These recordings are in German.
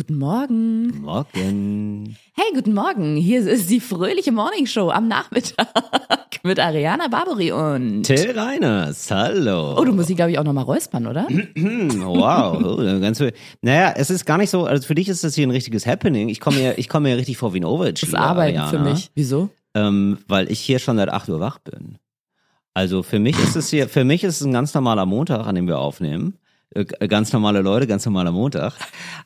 Guten Morgen. Morgen. Hey, guten Morgen. Hier ist die fröhliche Morning Show am Nachmittag mit Ariana Barbary und Till Reiners, hallo. Oh, du musst sie, glaube ich, auch nochmal räuspern, oder? Wow. Oh, ganz viel. Naja, es ist gar nicht so, also für dich ist das hier ein richtiges Happening. Ich komme mir, ich komme mir richtig vor wie ein Overachiever. Das Arbeiten Ariana, für mich. Wieso? Ähm, weil ich hier schon seit 8 Uhr wach bin. Also für mich ist es hier, für mich ist es ein ganz normaler Montag, an dem wir aufnehmen. Äh, Ganz normale Leute, ganz normaler Montag.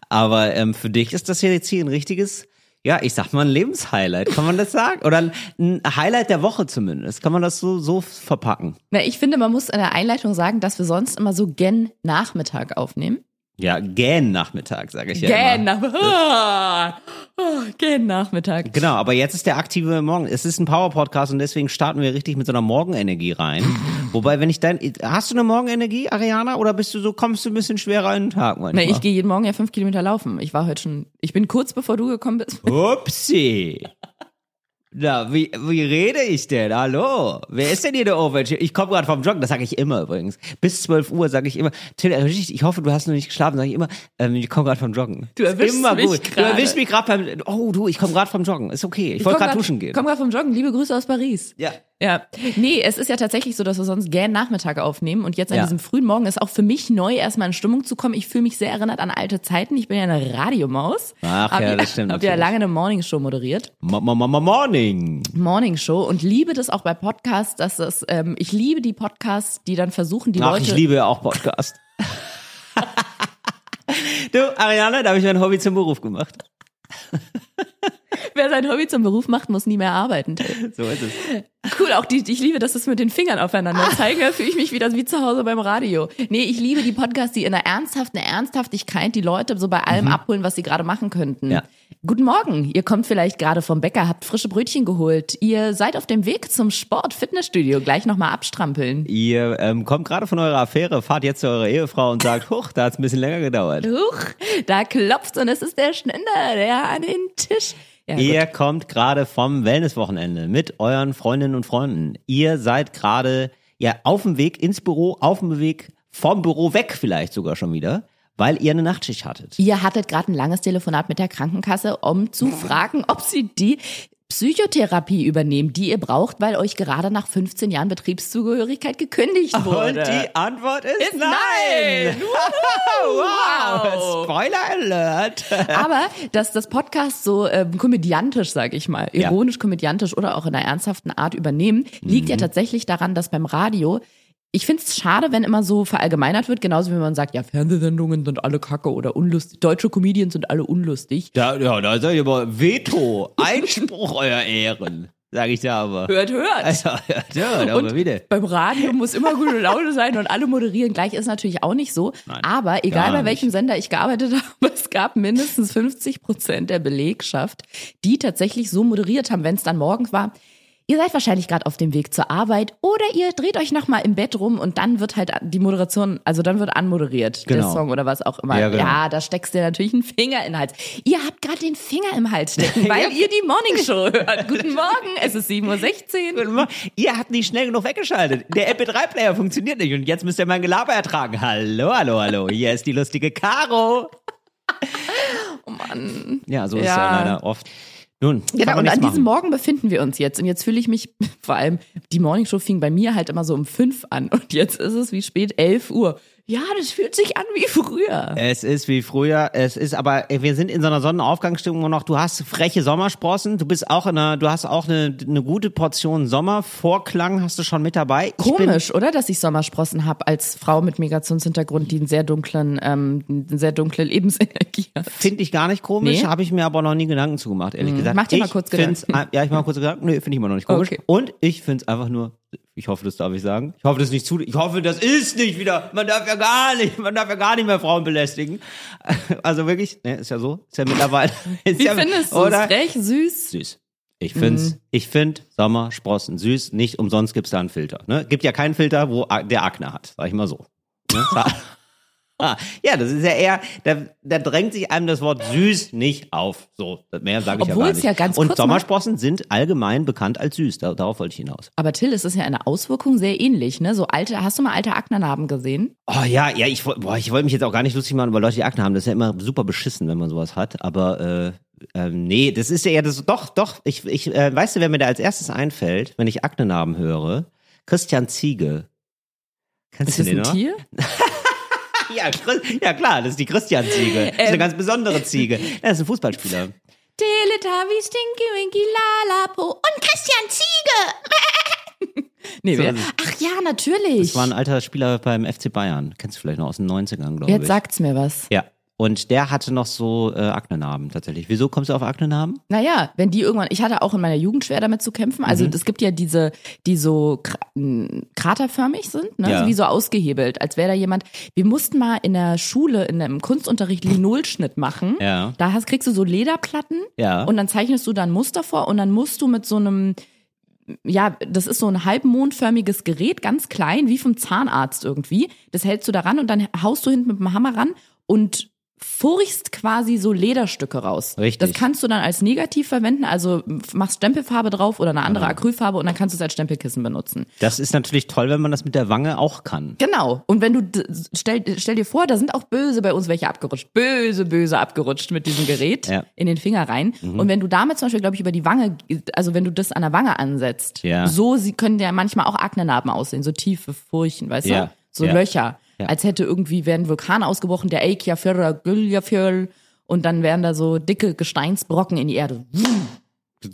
Aber ähm, für dich ist das hier jetzt hier ein richtiges, ja, ich sag mal ein Lebenshighlight, kann man das sagen? Oder ein, Highlight der Woche zumindest. Kann man das so, so verpacken? Na, ich finde, man muss in der Einleitung sagen, dass wir sonst immer so gen Nachmittag aufnehmen. Ja, gähn Nachmittag, sage ich ja Gen immer. Nachmittag. Ah, ah, gen Nachmittag. Genau, aber jetzt ist der aktive Morgen. Es ist ein Power-Podcast und deswegen starten wir richtig mit so einer Morgenenergie rein. Wobei, wenn ich dein, hast du eine Morgenenergie, Ariana, oder bist du so, kommst du ein bisschen schwerer in den Tag manchmal? ich gehe jeden Morgen ja fünf Kilometer laufen. Ich war heute schon, ich bin kurz bevor du gekommen bist. Upsi. Na, wie, wie rede ich denn? Hallo? Wer ist denn hier der Overachiever? Ich komme gerade vom Joggen, das sage ich immer übrigens. Bis 12 Uhr sage ich immer, Till, dich, ich hoffe, du hast noch nicht geschlafen, sage ich immer, ähm, ich komme gerade vom Joggen. Du erwischst immer mich gut. Du gerade. erwischst mich gerade beim, oh du, ich komme gerade vom Joggen. Ist okay. Ich, wollte komm gerade duschen gehen. Komm gerade vom Joggen. Liebe Grüße aus Paris. Ja. Ja, nee, es ist ja tatsächlich so, dass wir sonst gern Nachmittag aufnehmen und jetzt an Ja. diesem frühen Morgen ist auch für mich neu, erstmal in Stimmung zu kommen. Ich fühle mich sehr erinnert an alte Zeiten. Ich bin ja eine Radiomaus. Ach hab ja, das stimmt Hab ja natürlich. lange eine Morningshow moderiert. Ma ma ma ma Morning. Morningshow und liebe das auch bei Podcasts, dass das, ähm, ich liebe die Podcasts, die dann versuchen, die Ach, Leute. ich liebe ja auch Podcast. du, Ariane, da habe ich mein Hobby zum Beruf gemacht. Wer sein Hobby zum Beruf macht, muss nie mehr arbeiten. So ist es. Cool, auch die, ich liebe, dass das mit den Fingern aufeinander zeigen. Da fühle ich mich wieder wie zu Hause beim Radio. Nee, ich liebe die Podcasts, die in einer ernsthaften Ernsthaftigkeit die Leute so bei allem abholen, was sie gerade machen könnten. Mhm. Ja. Guten Morgen. Ihr kommt vielleicht gerade vom Bäcker, habt frische Brötchen geholt. Ihr seid auf dem Weg zum Sport, Fitnessstudio. Gleich nochmal abstrampeln. Ihr ähm, kommt gerade von eurer Affäre, fahrt jetzt zu eurer Ehefrau und sagt, huch, da hat's ein bisschen länger gedauert. Huch, da klopft und es ist der Schninder, der an den Tisch. Ja. Ihr kommt gerade vom Wellnesswochenende mit euren Freundinnen und Freunden. Ihr seid gerade ja auf dem Weg ins Büro, auf dem Weg vom Büro weg vielleicht sogar schon wieder, weil ihr eine Nachtschicht hattet. Ihr hattet gerade ein langes Telefonat mit der Krankenkasse, um zu fragen, ob sie die Psychotherapie übernehmen, die ihr braucht, weil euch gerade nach 15 Jahren Betriebszugehörigkeit gekündigt wurde. Und die Antwort ist, Ist nein. wow. Spoiler Alert. Aber dass das Podcast so ähm, komödiantisch, sag ich mal, Ja. ironisch komödiantisch oder auch in einer ernsthaften Art übernehmen, liegt Mhm. ja tatsächlich daran, dass beim Radio ich finde es schade, wenn immer so verallgemeinert wird, genauso wie man sagt, ja, Fernsehsendungen sind alle kacke oder unlustig, deutsche Comedians sind alle unlustig. Da, ja, da sag ich aber Veto, Einspruch, euer Ehren, sag ich da aber. Hört, hört. Also, ja, ja, da Und aber wieder. beim Radio muss immer gute Laune sein und alle moderieren gleich ist natürlich auch nicht so. Nein, Aber egal bei welchem Sender ich gearbeitet habe, es gab mindestens 50 Prozent der Belegschaft, die tatsächlich so moderiert haben, wenn es dann morgens war. Ihr seid wahrscheinlich gerade auf dem Weg zur Arbeit oder ihr dreht euch noch mal im Bett rum und dann wird halt die Moderation, also dann wird anmoderiert, der Genau. Song oder was auch immer. Ja, genau. ja da steckst du natürlich einen Finger in den Hals. Ihr habt gerade den Finger im Hals stecken, weil ihr die Morningshow hört. Guten Morgen, es ist 7.16 Uhr. Ihr habt nicht schnell genug weggeschaltet. Der MP3-Player funktioniert nicht und jetzt müsst ihr mein Gelaber ertragen. Hallo, hallo, hallo. Hier ist die lustige Caro. Oh Mann. Ja, so ist Ja. ja leider oft. Nun, Genau, und an diesem machen. Morgen befinden wir uns jetzt. Und jetzt fühle ich mich, vor allem, die Morningshow fing bei mir halt immer so um fünf an. Und jetzt ist es wie spät, elf Uhr. Ja, das fühlt sich an wie früher. Es ist wie früher. Es ist aber, wir sind in so einer Sonnenaufgangsstimmung noch. Du hast freche Sommersprossen. Du bist auch in einer, du hast auch eine, eine gute Portion Sommervorklang hast du schon mit dabei. Ich bin- Komisch, oder, dass ich Sommersprossen habe als Frau mit Migrationshintergrund, die einen sehr dunklen, ähm, eine sehr dunkle Lebensenergie hat. Finde ich gar nicht komisch, Nee? habe ich mir aber noch nie Gedanken zugemacht, ehrlich gesagt. Mach dir mal ich kurz Gedanken. Ja, ich mach mal kurz Gedanken. Nee, finde ich immer noch nicht komisch. Okay. Und ich finde es einfach nur, ich hoffe, das darf ich sagen. Ich hoffe, das ist nicht zu, ich hoffe, das ist nicht wieder, man darf ja gar nicht, man darf ja gar nicht mehr Frauen belästigen. Also wirklich, ne, ist ja so, ist ja mittlerweile, ist Wie ja, findest du es? Frech, süß? Süß. Ich finde Mhm. ich find Sommersprossen süß. Nicht umsonst gibt's da einen Filter. Ne? Gibt ja keinen Filter, wo der Akne hat, sag ich mal so. Ne? Ah, ja, das ist ja eher, da, da drängt sich einem das Wort süß nicht auf. So, mehr sage ich Obwohl ja gar es nicht. ja ganz Und Sommersprossen sind allgemein bekannt als süß. Da, darauf wollte ich hinaus. Aber Till, es ist ja eine Auswirkung sehr ähnlich, ne? So alte, hast du mal alte Aknenarben gesehen? Oh ja, ja, ich, boah, ich wollte mich jetzt auch gar nicht lustig machen über Leute, die Akne haben. Das ist ja immer super beschissen, wenn man sowas hat. Aber äh, ähm, nee, das ist ja eher das. Doch, doch. Ich, ich äh, weißt du, wer mir da als erstes einfällt, wenn ich Aknenarben höre? Christian Ziege. Kennst Ist du das den ein noch? Tier? Ja, ja klar, das ist die Christian-Ziege. Das ist eine Ähm. ganz besondere Ziege. Das ist ein Fußballspieler. Teletubby, Stinky Winky, Lalapo und Christian Ziege. nee, So, wer? Ach ja, natürlich. Das war ein alter Spieler beim FC Bayern. Kennst du vielleicht noch aus den 90ern, glaube ich. Jetzt sagt's mir was. Ja. Und der hatte noch so äh, Aknenarben tatsächlich. Wieso kommst du auf Aknenarben? Naja, wenn die irgendwann, ich hatte auch in meiner Jugend schwer damit zu kämpfen. Mhm. Also es gibt ja diese, die so kraterförmig sind, ne? Ja. Also wie so ausgehebelt, als wäre da jemand. Wir mussten mal in der Schule, in einem Kunstunterricht Linolschnitt machen. Ja. Da hast, kriegst du so Lederplatten Ja. und dann zeichnest du da ein Muster vor und dann musst du mit so einem ja, das ist so ein halbmondförmiges Gerät, ganz klein, wie vom Zahnarzt irgendwie. Das hältst du da ran und dann haust du hinten mit dem Hammer ran und furchst quasi so Lederstücke raus. Richtig. Das kannst du dann als negativ verwenden, also machst Stempelfarbe drauf oder eine andere. Acrylfarbe und dann kannst du es als Stempelkissen benutzen. Das ist natürlich toll, wenn man das mit der Wange auch kann. Genau. Und wenn du, stell, stell dir vor, da sind auch böse bei uns welche abgerutscht. Böse, böse abgerutscht mit diesem Gerät Ja. Mhm. in den Finger rein. Und wenn du damit zum Beispiel, glaube ich, über die Wange, also wenn du das an der Wange ansetzt, Ja. so sie können ja manchmal auch Aknenarben aussehen, so tiefe Furchen, weißt Ja. du? So. Löcher. Ja. Als hätte irgendwie, wäre ein Vulkan ausgebrochen, der Eikjafjörr, Güljafjörl, und dann wären da so dicke Gesteinsbrocken in die Erde.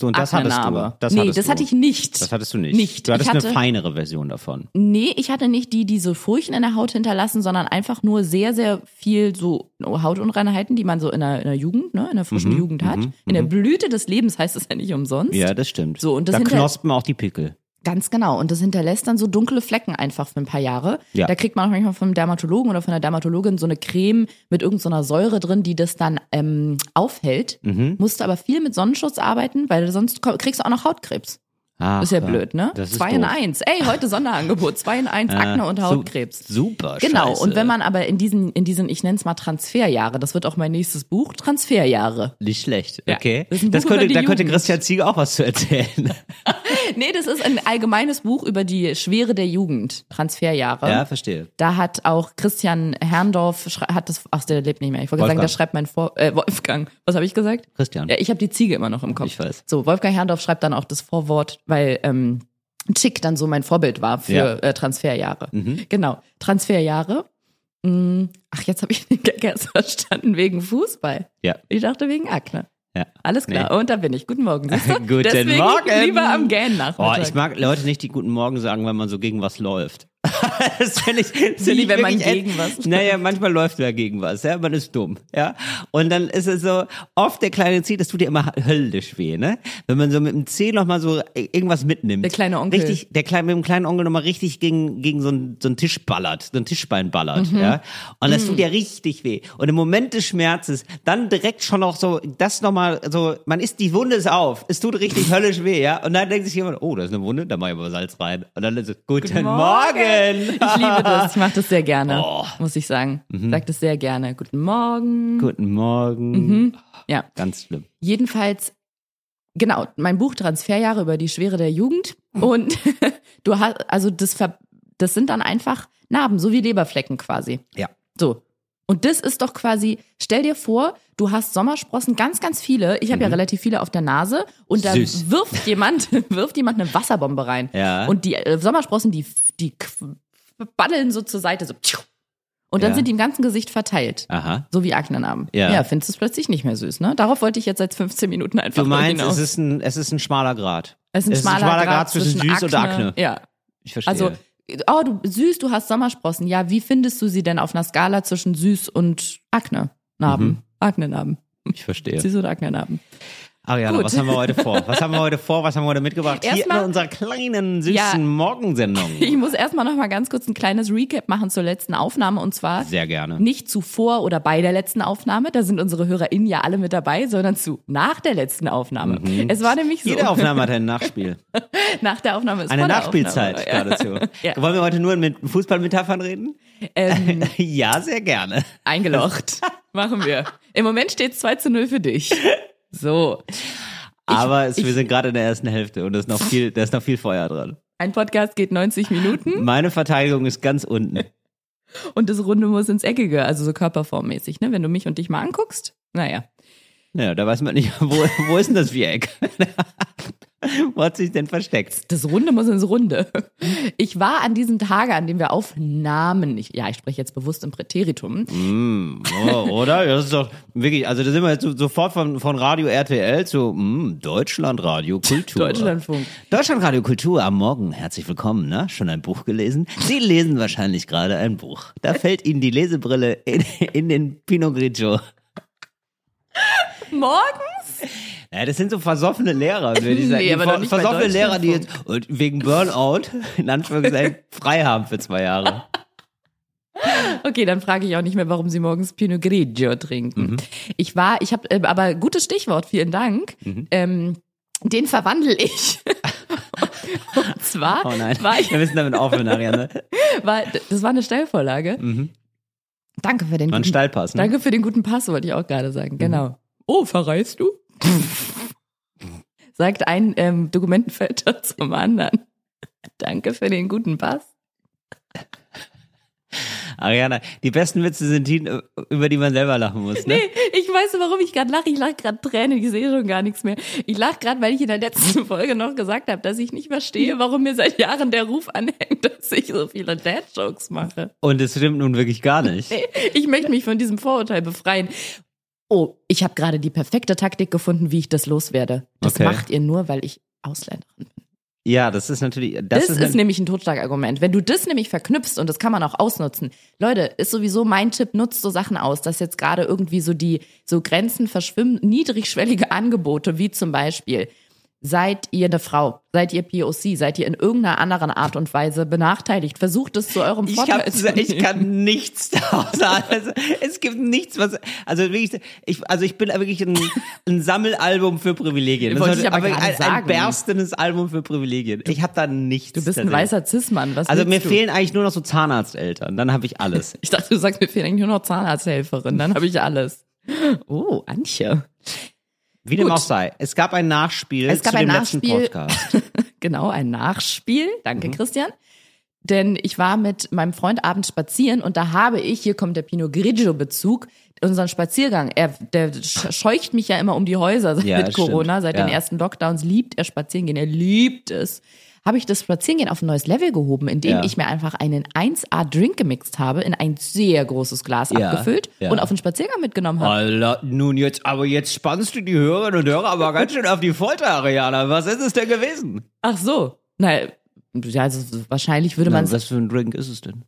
Und das hattest Aknenarbe. du. Das nee, hattest das du. hatte ich nicht. Das hattest du nicht. Nicht. Du hattest ich hatte, eine feinere Version davon. Nee, ich hatte nicht die, die so Furchen in der Haut hinterlassen, sondern einfach nur sehr, sehr viel so Hautunreinheiten, die man so in der, in der Jugend, ne, in der frischen Jugend hat. in der Blüte des Lebens heißt es ja nicht umsonst. Mhm, Ja, das stimmt. So, und das da hinter- knospen auch die Pickel. Ganz genau. Und das hinterlässt dann so dunkle Flecken einfach für ein paar Jahre. Ja. Da kriegt man auch manchmal vom Dermatologen oder von der Dermatologin so eine Creme mit irgendeiner Säure drin, die das dann ähm, aufhält. Mhm. Musst aber viel mit Sonnenschutz arbeiten, weil sonst kriegst du auch noch Hautkrebs. Ach, ist ja blöd, ne? Das ist Zwei in doof. eins. Ey, heute Sonderangebot. Zwei in eins, Akne und Hautkrebs. Super. Genau, scheiße. und wenn man aber in diesen, in diesen, ich nenne es mal Transferjahre, das wird auch mein nächstes Buch, Transferjahre. Nicht schlecht, Ja, okay. das ein Das, über könnte, da könnte Jugend. Christian Ziege auch was zu erzählen. Nee, das ist ein allgemeines Buch über die Schwere der Jugend, Transferjahre. ja, verstehe. Da hat auch Christian Herrndorf, hat das, ach, der lebt nicht mehr. Ich wollte sagen, Wolfgang. der schreibt mein Vor, äh, Wolfgang. Was habe ich gesagt? Christian. Ja, ich habe die Ziege immer noch im Kopf. Ich weiß. So, Wolfgang Herrndorf schreibt dann auch das Vorwort, weil ähm, Chick dann so mein Vorbild war für Ja. äh, Transferjahre. Mhm. Genau, Transferjahre. Mm, Ach, jetzt habe ich den Gag erst verstanden wegen Fußball. Ja. Ich dachte wegen Akne. Ja. Alles klar. Nee. Und da bin ich. Guten Morgen. Guten Deswegen Morgen. Lieber am Gähnen Oh, Nachmittag. ich mag Leute nicht, die guten Morgen sagen, wenn man so gegen was läuft. das finde ich, das Wie, ich wenn man gegen was? Naja, manchmal läuft man gegen was, ja, man ist dumm, ja. Und dann ist es so, oft der kleine Zeh, das tut dir immer höllisch weh, ne? Wenn man so mit dem Zeh nochmal so irgendwas mitnimmt. Der kleine Onkel. Richtig, der kleine, mit dem kleinen Onkel nochmal richtig gegen, gegen so einen, so einen Tisch ballert, so ein Tischbein ballert, Mhm. ja. Und das tut dir richtig weh. Und im Moment des Schmerzes, dann direkt schon noch so, das nochmal, so, man ist, die Wunde ist auf, es tut richtig höllisch weh, ja. Und dann denkt sich jemand, oh, da ist eine Wunde, da mach ich aber Salz rein. Und dann ist es, guten, Morgen. Ich liebe das. Ich mache das sehr gerne, Oh. muss ich sagen. Mhm. Ich sag das sehr gerne. Guten Morgen. Guten Morgen. Ja. Ganz schlimm. Jedenfalls, genau, mein Buch Transferjahre über die Schwere der Jugend. Und du hast, also das, das sind dann einfach Narben, so wie Leberflecken quasi. Ja. So. Und das ist doch quasi, stell dir vor, du hast Sommersprossen, ganz, ganz viele. Ich habe ja relativ viele auf der Nase und da Mhm. Süß. wirft jemand, wirft jemand eine Wasserbombe rein. Ja. Und die äh, Sommersprossen, die, die ballen so zur Seite, so. Und dann Ja. sind die im ganzen Gesicht verteilt. Aha. So wie Aknenarben. Ja. ja findest du es plötzlich nicht mehr süß, ne? Darauf wollte ich jetzt seit 15 Minuten einfach Du meinst, es ist ein, es ist ein schmaler Grad. Es ist ein schmaler, Grad, zwischen süß und Akne. Ja. Ich verstehe. Also, oh, du süß, du hast Sommersprossen. Ja, wie findest du sie denn auf einer Skala zwischen süß und Akne? Narben. Mhm. Aknenarben. ich verstehe. Süß oder Aknenarben. Ariana, Gut. was haben wir heute vor? Was haben wir heute vor? Was haben wir heute mitgebracht? Hier in unserer kleinen, süßen Ja. Morgensendung. Ich muss erstmal noch mal ganz kurz ein kleines Recap machen zur letzten Aufnahme und zwar Sehr gerne. nicht zuvor oder bei der letzten Aufnahme, da sind unsere HörerInnen ja alle mit dabei, sondern zu nach der letzten Aufnahme. Es war nämlich so, Mhm. Jede Aufnahme hat ein Nachspiel. nach der Aufnahme ist Eine Nachspielzeit geradezu. Ja. Wollen wir heute nur mit Fußballmetaphern reden? Ähm, ja, sehr gerne. eingelocht. Machen wir. Im Moment steht es 2 zu 0 für dich. So. Aber es, wir ich- sind gerade in der ersten Hälfte und da ist noch viel, da ist noch viel Feuer dran. Ein Podcast geht 90 Minuten Meine Verteidigung ist ganz unten. und das Runde muss ins Eckige, also so körperformmäßig, ne? Wenn du mich und dich mal anguckst. Naja. Ja, da weiß man nicht, wo, wo ist denn das Viereck? wo hat sich denn versteckt? Das Runde muss ins Runde. Ich war an diesem Tage, an dem wir aufnahmen, ich, ja, ich spreche jetzt bewusst im Präteritum, Mm, oh, oder? Das ist doch wirklich, also da sind wir jetzt so- sofort von, von Radio RTL zu mm, Deutschlandradio Kultur. Deutschlandfunk. Deutschlandradio Kultur am Morgen. Herzlich willkommen, ne? Schon ein Buch gelesen? Sie lesen wahrscheinlich gerade ein Buch. Da fällt Ihnen die Lesebrille in, in den Pinot Grigio. Morgens? Ja, das sind so versoffene Lehrer, würde ich sagen. Nee, aber Die bei versoffene Lehrer, die jetzt wegen Burnout in Anführungszeichen frei haben für zwei Jahre. Okay, dann frage ich auch nicht mehr, warum Sie morgens Pinot Grigio trinken. Mhm. Ich war, ich habe, äh, aber gutes Stichwort, vielen Dank. Mhm. Ähm, den verwandle ich. Und zwar Oh nein, war ich, wir müssen damit aufhören, Ariane. war, das war eine Steilvorlage. Mhm. Danke für den War ein guten, Steilpass, ne? danke für den guten Pass, wollte ich auch gerade sagen. Genau. Oh, verreist du? Sagt ein ähm, Dokumentenfälter zum anderen. Danke für den guten Pass. Ariana, die besten Witze sind die, über die man selber lachen muss, ne? Nee, ich weiß, warum ich gerade lache. Ich lache gerade Tränen, ich sehe schon gar nichts mehr. Ich lache gerade, weil ich in der letzten Folge noch gesagt habe, dass ich nicht verstehe, warum mir seit Jahren der Ruf anhängt, dass ich so viele Dad-Jokes mache. Und es stimmt nun wirklich gar nicht. Nee, Ich möchte mich von diesem Vorurteil befreien. Oh, ich habe gerade die perfekte Taktik gefunden, wie ich das loswerde. Das Okay. macht ihr nur, weil ich Ausländerin bin. Ja, das ist natürlich, das, Das, ist, ist, nämlich ein Totschlagargument. Wenn du das nämlich verknüpfst, und das kann man auch ausnutzen. Leute, ist sowieso mein Tipp, nutzt so Sachen aus, dass jetzt gerade irgendwie so die so Grenzen verschwimmen, niedrigschwellige Angebote, wie zum Beispiel, seid ihr eine Frau, seid ihr POC, seid ihr in irgendeiner anderen Art und Weise benachteiligt, versucht es zu eurem ich, Vorteil hab, zu ich kann nichts daraus sagen. Also, es gibt nichts, was, also wirklich, ich, also ich bin wirklich ein, ein Sammelalbum für Privilegien. Das Wollte ich aber ein, gerade ein sagen. berstendes Album für Privilegien. Ich habe da nichts. Du bist ein weißer Cis-Mann, was Also mir du? fehlen eigentlich nur noch so Zahnarzteltern. Dann habe ich alles. Ich dachte, du sagst, mir fehlen eigentlich nur noch Zahnarzthelferin, dann habe ich alles. Oh, Antje. Wie dem Gut. auch sei. Es gab ein Nachspiel Es gab zu ein dem letzten Nachspiel. Podcast. Genau, ein Nachspiel. Danke, Mhm. Christian. Denn ich war mit meinem Freund abends spazieren und da habe ich, hier kommt der Pinot Grigio-Bezug, unseren Spaziergang. Er, der sch- scheucht mich ja immer um die Häuser Ja, mit das stimmt. Corona. Seit den Ja. ersten Lockdowns liebt er Spazierengehen. Er liebt es. Habe ich das Spazierengehen auf ein neues Level gehoben, indem Ja. ich mir einfach einen 1A-Drink gemixt habe, in ein sehr großes Glas Ja, abgefüllt ja. und auf den Spaziergang mitgenommen habe. Alter, nun jetzt, aber jetzt spannst du die Hörerinnen und Hörer aber ganz schön auf die Folter, Ariana. Was ist es denn gewesen? Ach so. Na, ja, also wahrscheinlich würde man was für ein Drink ist es denn?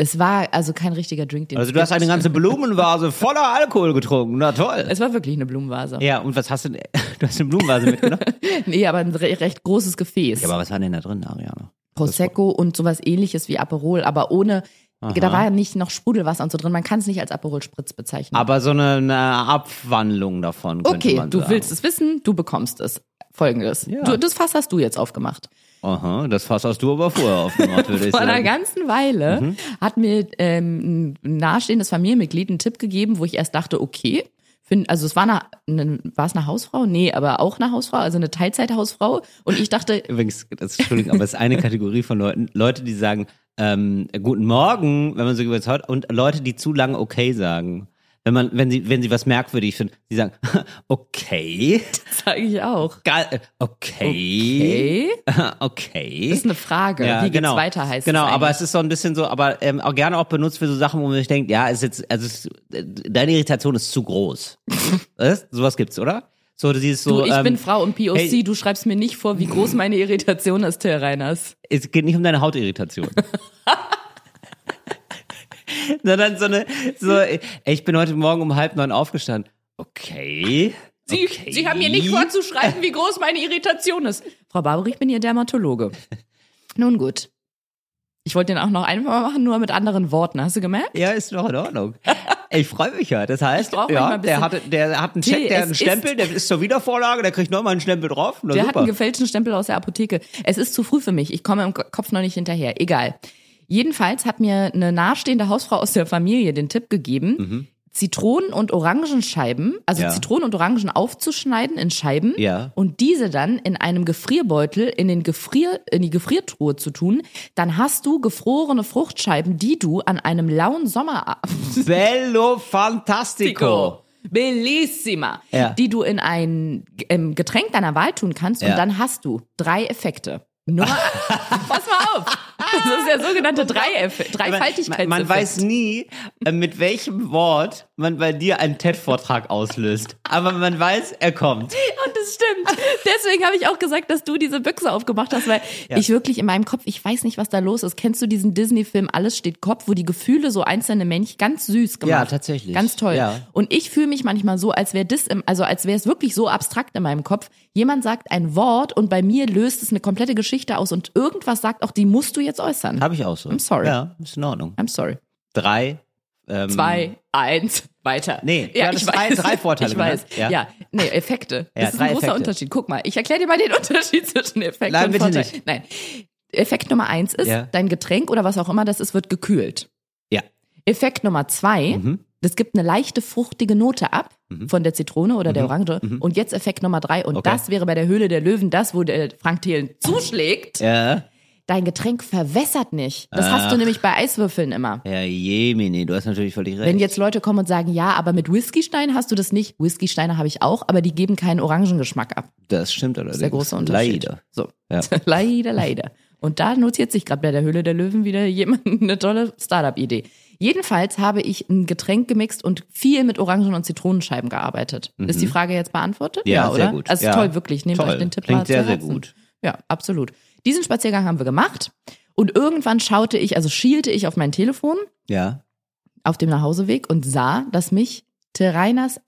Es war also kein richtiger Drink, den Also du hast eine ganze Blumenvase voller Alkohol getrunken. Na toll. Es war wirklich eine Blumenvase. Ja, und was hast du denn? Du hast eine Blumenvase mitgenommen? Nee, aber ein re recht großes Gefäß. ja, aber was war denn da drin, Ariana? Prosecco und sowas ähnliches wie Aperol, aber ohne, da war ja nicht noch Sprudelwasser und so drin. Man kann es nicht als Aperol Spritz bezeichnen. Aber so eine, eine Abwandlung davon okay, du sagen. willst es wissen, du bekommst es. Folgendes. Ja. Du, das Fass hast du jetzt aufgemacht. Aha, das Fass hast du aber vorher aufgemacht, würde ich Vor einer sagen. ganzen Weile Mhm. hat mir ähm, ein nahestehendes Familienmitglied einen Tipp gegeben, wo ich erst dachte, okay, find, also es war eine, eine, war es eine Hausfrau? Nee, aber auch eine Hausfrau, also eine Teilzeithausfrau. Und ich dachte, Übrigens, das, Entschuldigung, aber es ist eine Kategorie von Leuten, Leute, die sagen, ähm, guten Morgen, wenn man so über hört, und Leute, die zu lange okay sagen. Wenn man, wenn sie, wenn sie was merkwürdig finden, die sagen, okay, sage ich auch. geil, äh, okay, Okay. okay. Das ist eine Frage. Ja, Wie geht's genau. weiter heißt Genau, es aber es ist so ein bisschen so, aber ähm, auch gerne auch benutzt für so Sachen, wo man sich denkt, ja, ist jetzt, also es, äh, deine Irritation ist zu groß. Was? Sowas gibt's, oder? So, du siehst so, Du, ich ähm, bin Frau und POC, hey- du schreibst mir nicht vor, wie groß meine Irritation ist, Till Reiners. es geht nicht um deine Hautirritation. Sondern so eine, so, ich bin heute Morgen um halb neun aufgestanden. Okay. Sie, Okay. Sie haben mir nicht vorzuschreiben, wie groß meine Irritation ist. Frau Barbary, ich bin Ihr Dermatologe. Nun gut. Ich wollte den auch noch einfach machen, nur mit anderen Worten. Hast du gemerkt? Ja, ist doch in Ordnung. Ich freue mich ja. Das heißt, ja, der hat, der hat einen Check, der es einen Stempel, der ist zur Wiedervorlage, der kriegt nochmal einen Stempel drauf. Na, Der hat super. einen gefälschten Stempel aus der Apotheke. Es ist zu früh für mich. Ich komme im Kopf noch nicht hinterher. Egal. Jedenfalls hat mir eine nahestehende Hausfrau aus der Familie den Tipp gegeben, Zitronen- und Orangenscheiben, also Mhm. Ja. Zitronen und Orangen aufzuschneiden in Scheiben Ja. und diese dann in einem Gefrierbeutel in den Gefrier, in die Gefriertruhe zu tun. Dann hast du gefrorene Fruchtscheiben, die du an einem lauen Sommerabend Bello Fantastico. Bellissima. Ja. Die du in ein ähm, Getränk deiner Wahl tun kannst und dann hast du drei Effekte. Nummer, pass mal auf. Das ist der sogenannte Man, Dreifaltigkeitseffekt. man weiß nie, äh, mit welchem Wort man bei dir einen TED-Vortrag auslöst. Aber man weiß, er kommt. Und das stimmt. Deswegen habe ich auch gesagt, dass du diese Büchse aufgemacht hast, weil ich wirklich in meinem Kopf, ich weiß nicht, was da los ist. Kennst du diesen Disney-Film Alles steht Kopf, wo die Gefühle so einzelne Männchen ganz süß gemacht. Ja, tatsächlich. Ganz toll. Ja. Und ich fühle mich manchmal so, als wäre das, im, also als wäre es wirklich so abstrakt in meinem Kopf. Jemand sagt ein Wort und bei mir löst es eine komplette Geschichte aus und irgendwas sagt auch, die musst du jetzt äußern. Habe ich auch so. I'm sorry. Ja, ist in Ordnung. I'm sorry. Drei. Ähm, Zwei, eins, weiter. Nee, ja, ich drei- weiß. drei Vorteile Ich weiß. Ja. Ja. nee, Effekte. Ja, Das ist ein großer Effekte. Unterschied. Guck mal, ich erkläre dir mal den Unterschied zwischen Effekt Nein, und bitte Vorteil. nicht. Nein. Effekt Nummer eins ist, Ja. dein Getränk oder was auch immer das ist, wird gekühlt. Ja. Effekt Nummer zwei, Mhm. das gibt eine leichte fruchtige Note ab von der Zitrone oder der Orange. Und jetzt Effekt Nummer drei. Und Mhm. Okay. das wäre bei der Höhle der Löwen das, wo der Frank Thelen zuschlägt. Ja. Dein Getränk verwässert nicht. Das hast Ach. du nämlich bei Eiswürfeln immer. Ja, Jemini, du hast natürlich völlig recht. Wenn jetzt Leute kommen und sagen, ja, aber mit Whiskystein hast du das nicht. Whiskysteine habe ich auch, aber die geben keinen Orangengeschmack ab. das stimmt allerdings. Das ist der große Unterschied. Leider. So. Ja. leider, leider. Und da notiert sich gerade bei der Höhle der Löwen wieder jemand eine tolle Startup-Idee. Jedenfalls habe ich ein Getränk gemixt und viel mit Orangen- und Zitronenscheiben gearbeitet. Ist die Frage jetzt beantwortet? Mhm. Ja, oder? sehr gut. Also Ja. toll, wirklich. Nehmt Toll. euch den Tipp Klingt mal sehr, zu sehr gut. Ja, absolut. Diesen Spaziergang haben wir gemacht und irgendwann schaute ich, also schielte ich auf mein Telefon Ja. auf dem Nachhauseweg und sah, dass mich Terreiners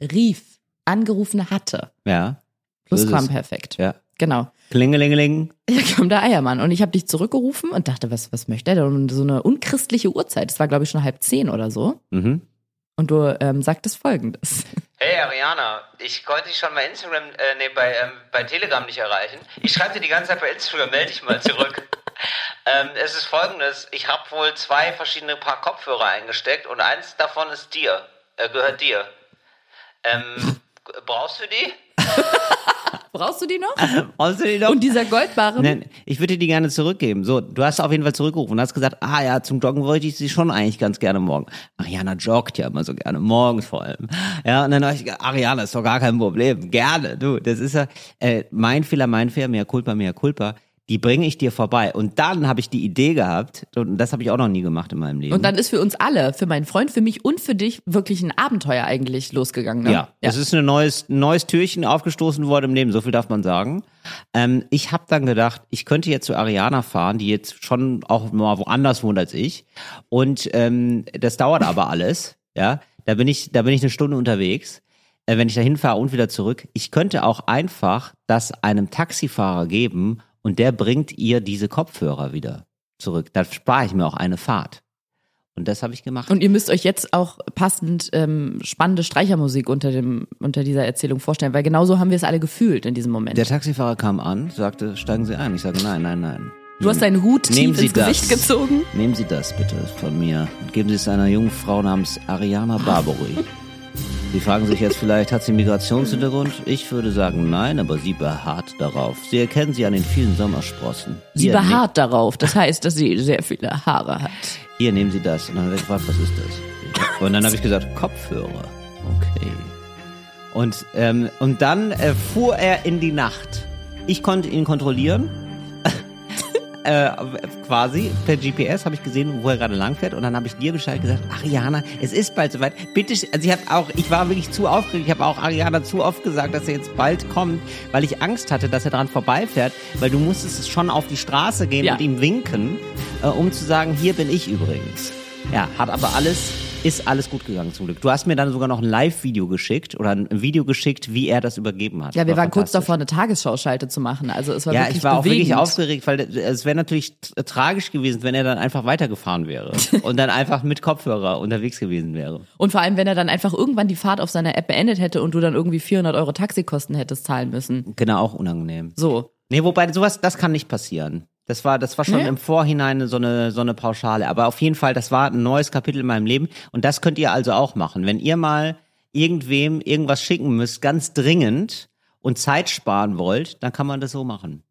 anrief, angerufen hatte. Ja. So. Plusquamperfekt. Ja. Genau. Klingelingeling. Da kam der Eiermann und ich habe dich zurückgerufen und dachte, was, was möchte er denn? Und so eine unchristliche Uhrzeit. Es war, glaube ich, schon halb zehn oder so. Mhm. Und du ähm, sagtest folgendes. Hey Ariana, ich konnte dich schon bei Instagram, äh, nee, bei, ähm, bei Telegram nicht erreichen. Ich schreibe dir die ganze Zeit bei Instagram, melde dich mal zurück. ähm, es ist folgendes, ich habe wohl zwei verschiedene Paar Kopfhörer eingesteckt und eins davon ist dir, äh, gehört dir. Ähm, brauchst du die? Brauchst du die noch? Brauchst du die noch? Und dieser Goldbarren. Nein, ich würde dir die gerne zurückgeben. So, du hast auf jeden Fall zurückgerufen und hast gesagt, ah ja, zum Joggen wollte ich sie schon eigentlich ganz gerne morgen. Ariana joggt ja immer so gerne, morgens vor allem. Ja, und dann habe ich gesagt, Ariana, ist doch gar kein Problem. Gerne, du, das ist ja äh, mein Fehler, mein Fehler, mehr Culpa, mehr Culpa. Die bringe ich dir vorbei. Und dann habe ich die Idee gehabt, und das habe ich auch noch nie gemacht in meinem Leben. Und dann ist für uns alle, für meinen Freund, für mich und für dich wirklich ein Abenteuer eigentlich losgegangen. Ne? Ja, es ist ein neues, neues Türchen aufgestoßen worden im Leben, so viel darf man sagen. Ähm, ich habe dann gedacht, ich könnte jetzt zu Ariana fahren, die jetzt schon auch mal woanders wohnt als ich. Und ähm, das dauert aber alles. Ja, da bin ich, da bin ich eine Stunde unterwegs. Äh, wenn ich da hinfahre und wieder zurück. Ich könnte auch einfach das einem Taxifahrer geben und der bringt ihr diese Kopfhörer wieder zurück. Da spare ich mir auch eine Fahrt. Und das habe ich gemacht. Und ihr müsst euch jetzt auch passend ähm, spannende Streichermusik unter dem unter dieser Erzählung vorstellen, weil genauso haben wir es alle gefühlt in diesem Moment. Der Taxifahrer kam an, sagte, steigen Sie ein. Ich sage, nein, nein, nein. du hast deinen Hut Nehmen tief Sie ins Gesicht das. gezogen. Nehmen Sie das bitte von mir und geben Sie es einer jungen Frau namens Ariana Barbary. Sie fragen sich jetzt vielleicht, hat sie Migrationshintergrund? Ich würde sagen nein, aber sie beharrt darauf. Sie erkennen sie an den vielen Sommersprossen. Sie Hier, beharrt darauf. Das heißt, dass sie sehr viele Haare hat. Hier, nehmen Sie das. Und dann hat er gefragt, was ist das? Und dann habe ich gesagt, Kopfhörer. Okay. Und, ähm, und dann äh, fuhr er in die Nacht. Ich konnte ihn kontrollieren. Äh, quasi per GPS habe ich gesehen, wo er gerade langfährt und dann habe ich dir Bescheid gesagt, Ariana, es ist bald soweit. Bitte, also ich habe auch, ich war wirklich zu aufgeregt. Ich habe auch Ariana zu oft gesagt, dass er jetzt bald kommt, weil ich Angst hatte, dass er dran vorbeifährt, weil du musstest es schon auf die Straße gehen Ja. und ihm winken, äh, um zu sagen, hier bin ich übrigens. Ja, hat aber alles Ist alles gut gegangen zum Glück. Du hast mir dann sogar noch ein Live-Video geschickt oder ein Video geschickt, wie er das übergeben hat. Ja, wir War waren kurz davor, eine Tagesschauschalte zu machen. Also es war Ja, wirklich ich war auch bewegend. wirklich aufgeregt, weil es wäre natürlich tragisch gewesen, wenn er dann einfach weitergefahren wäre und dann einfach mit Kopfhörer unterwegs gewesen wäre. Und vor allem, wenn er dann einfach irgendwann die Fahrt auf seiner App beendet hätte und du dann irgendwie 400 Euro Taxikosten hättest zahlen müssen. Genau, auch unangenehm. So. Nee, wobei sowas, das kann nicht passieren. Das war, das war schon Nee? im Vorhinein so eine, so eine Pauschale. Aber auf jeden Fall, das war ein neues Kapitel in meinem Leben. Und das könnt ihr also auch machen. Wenn ihr mal irgendwem irgendwas schicken müsst, ganz dringend und Zeit sparen wollt, dann kann man das so machen.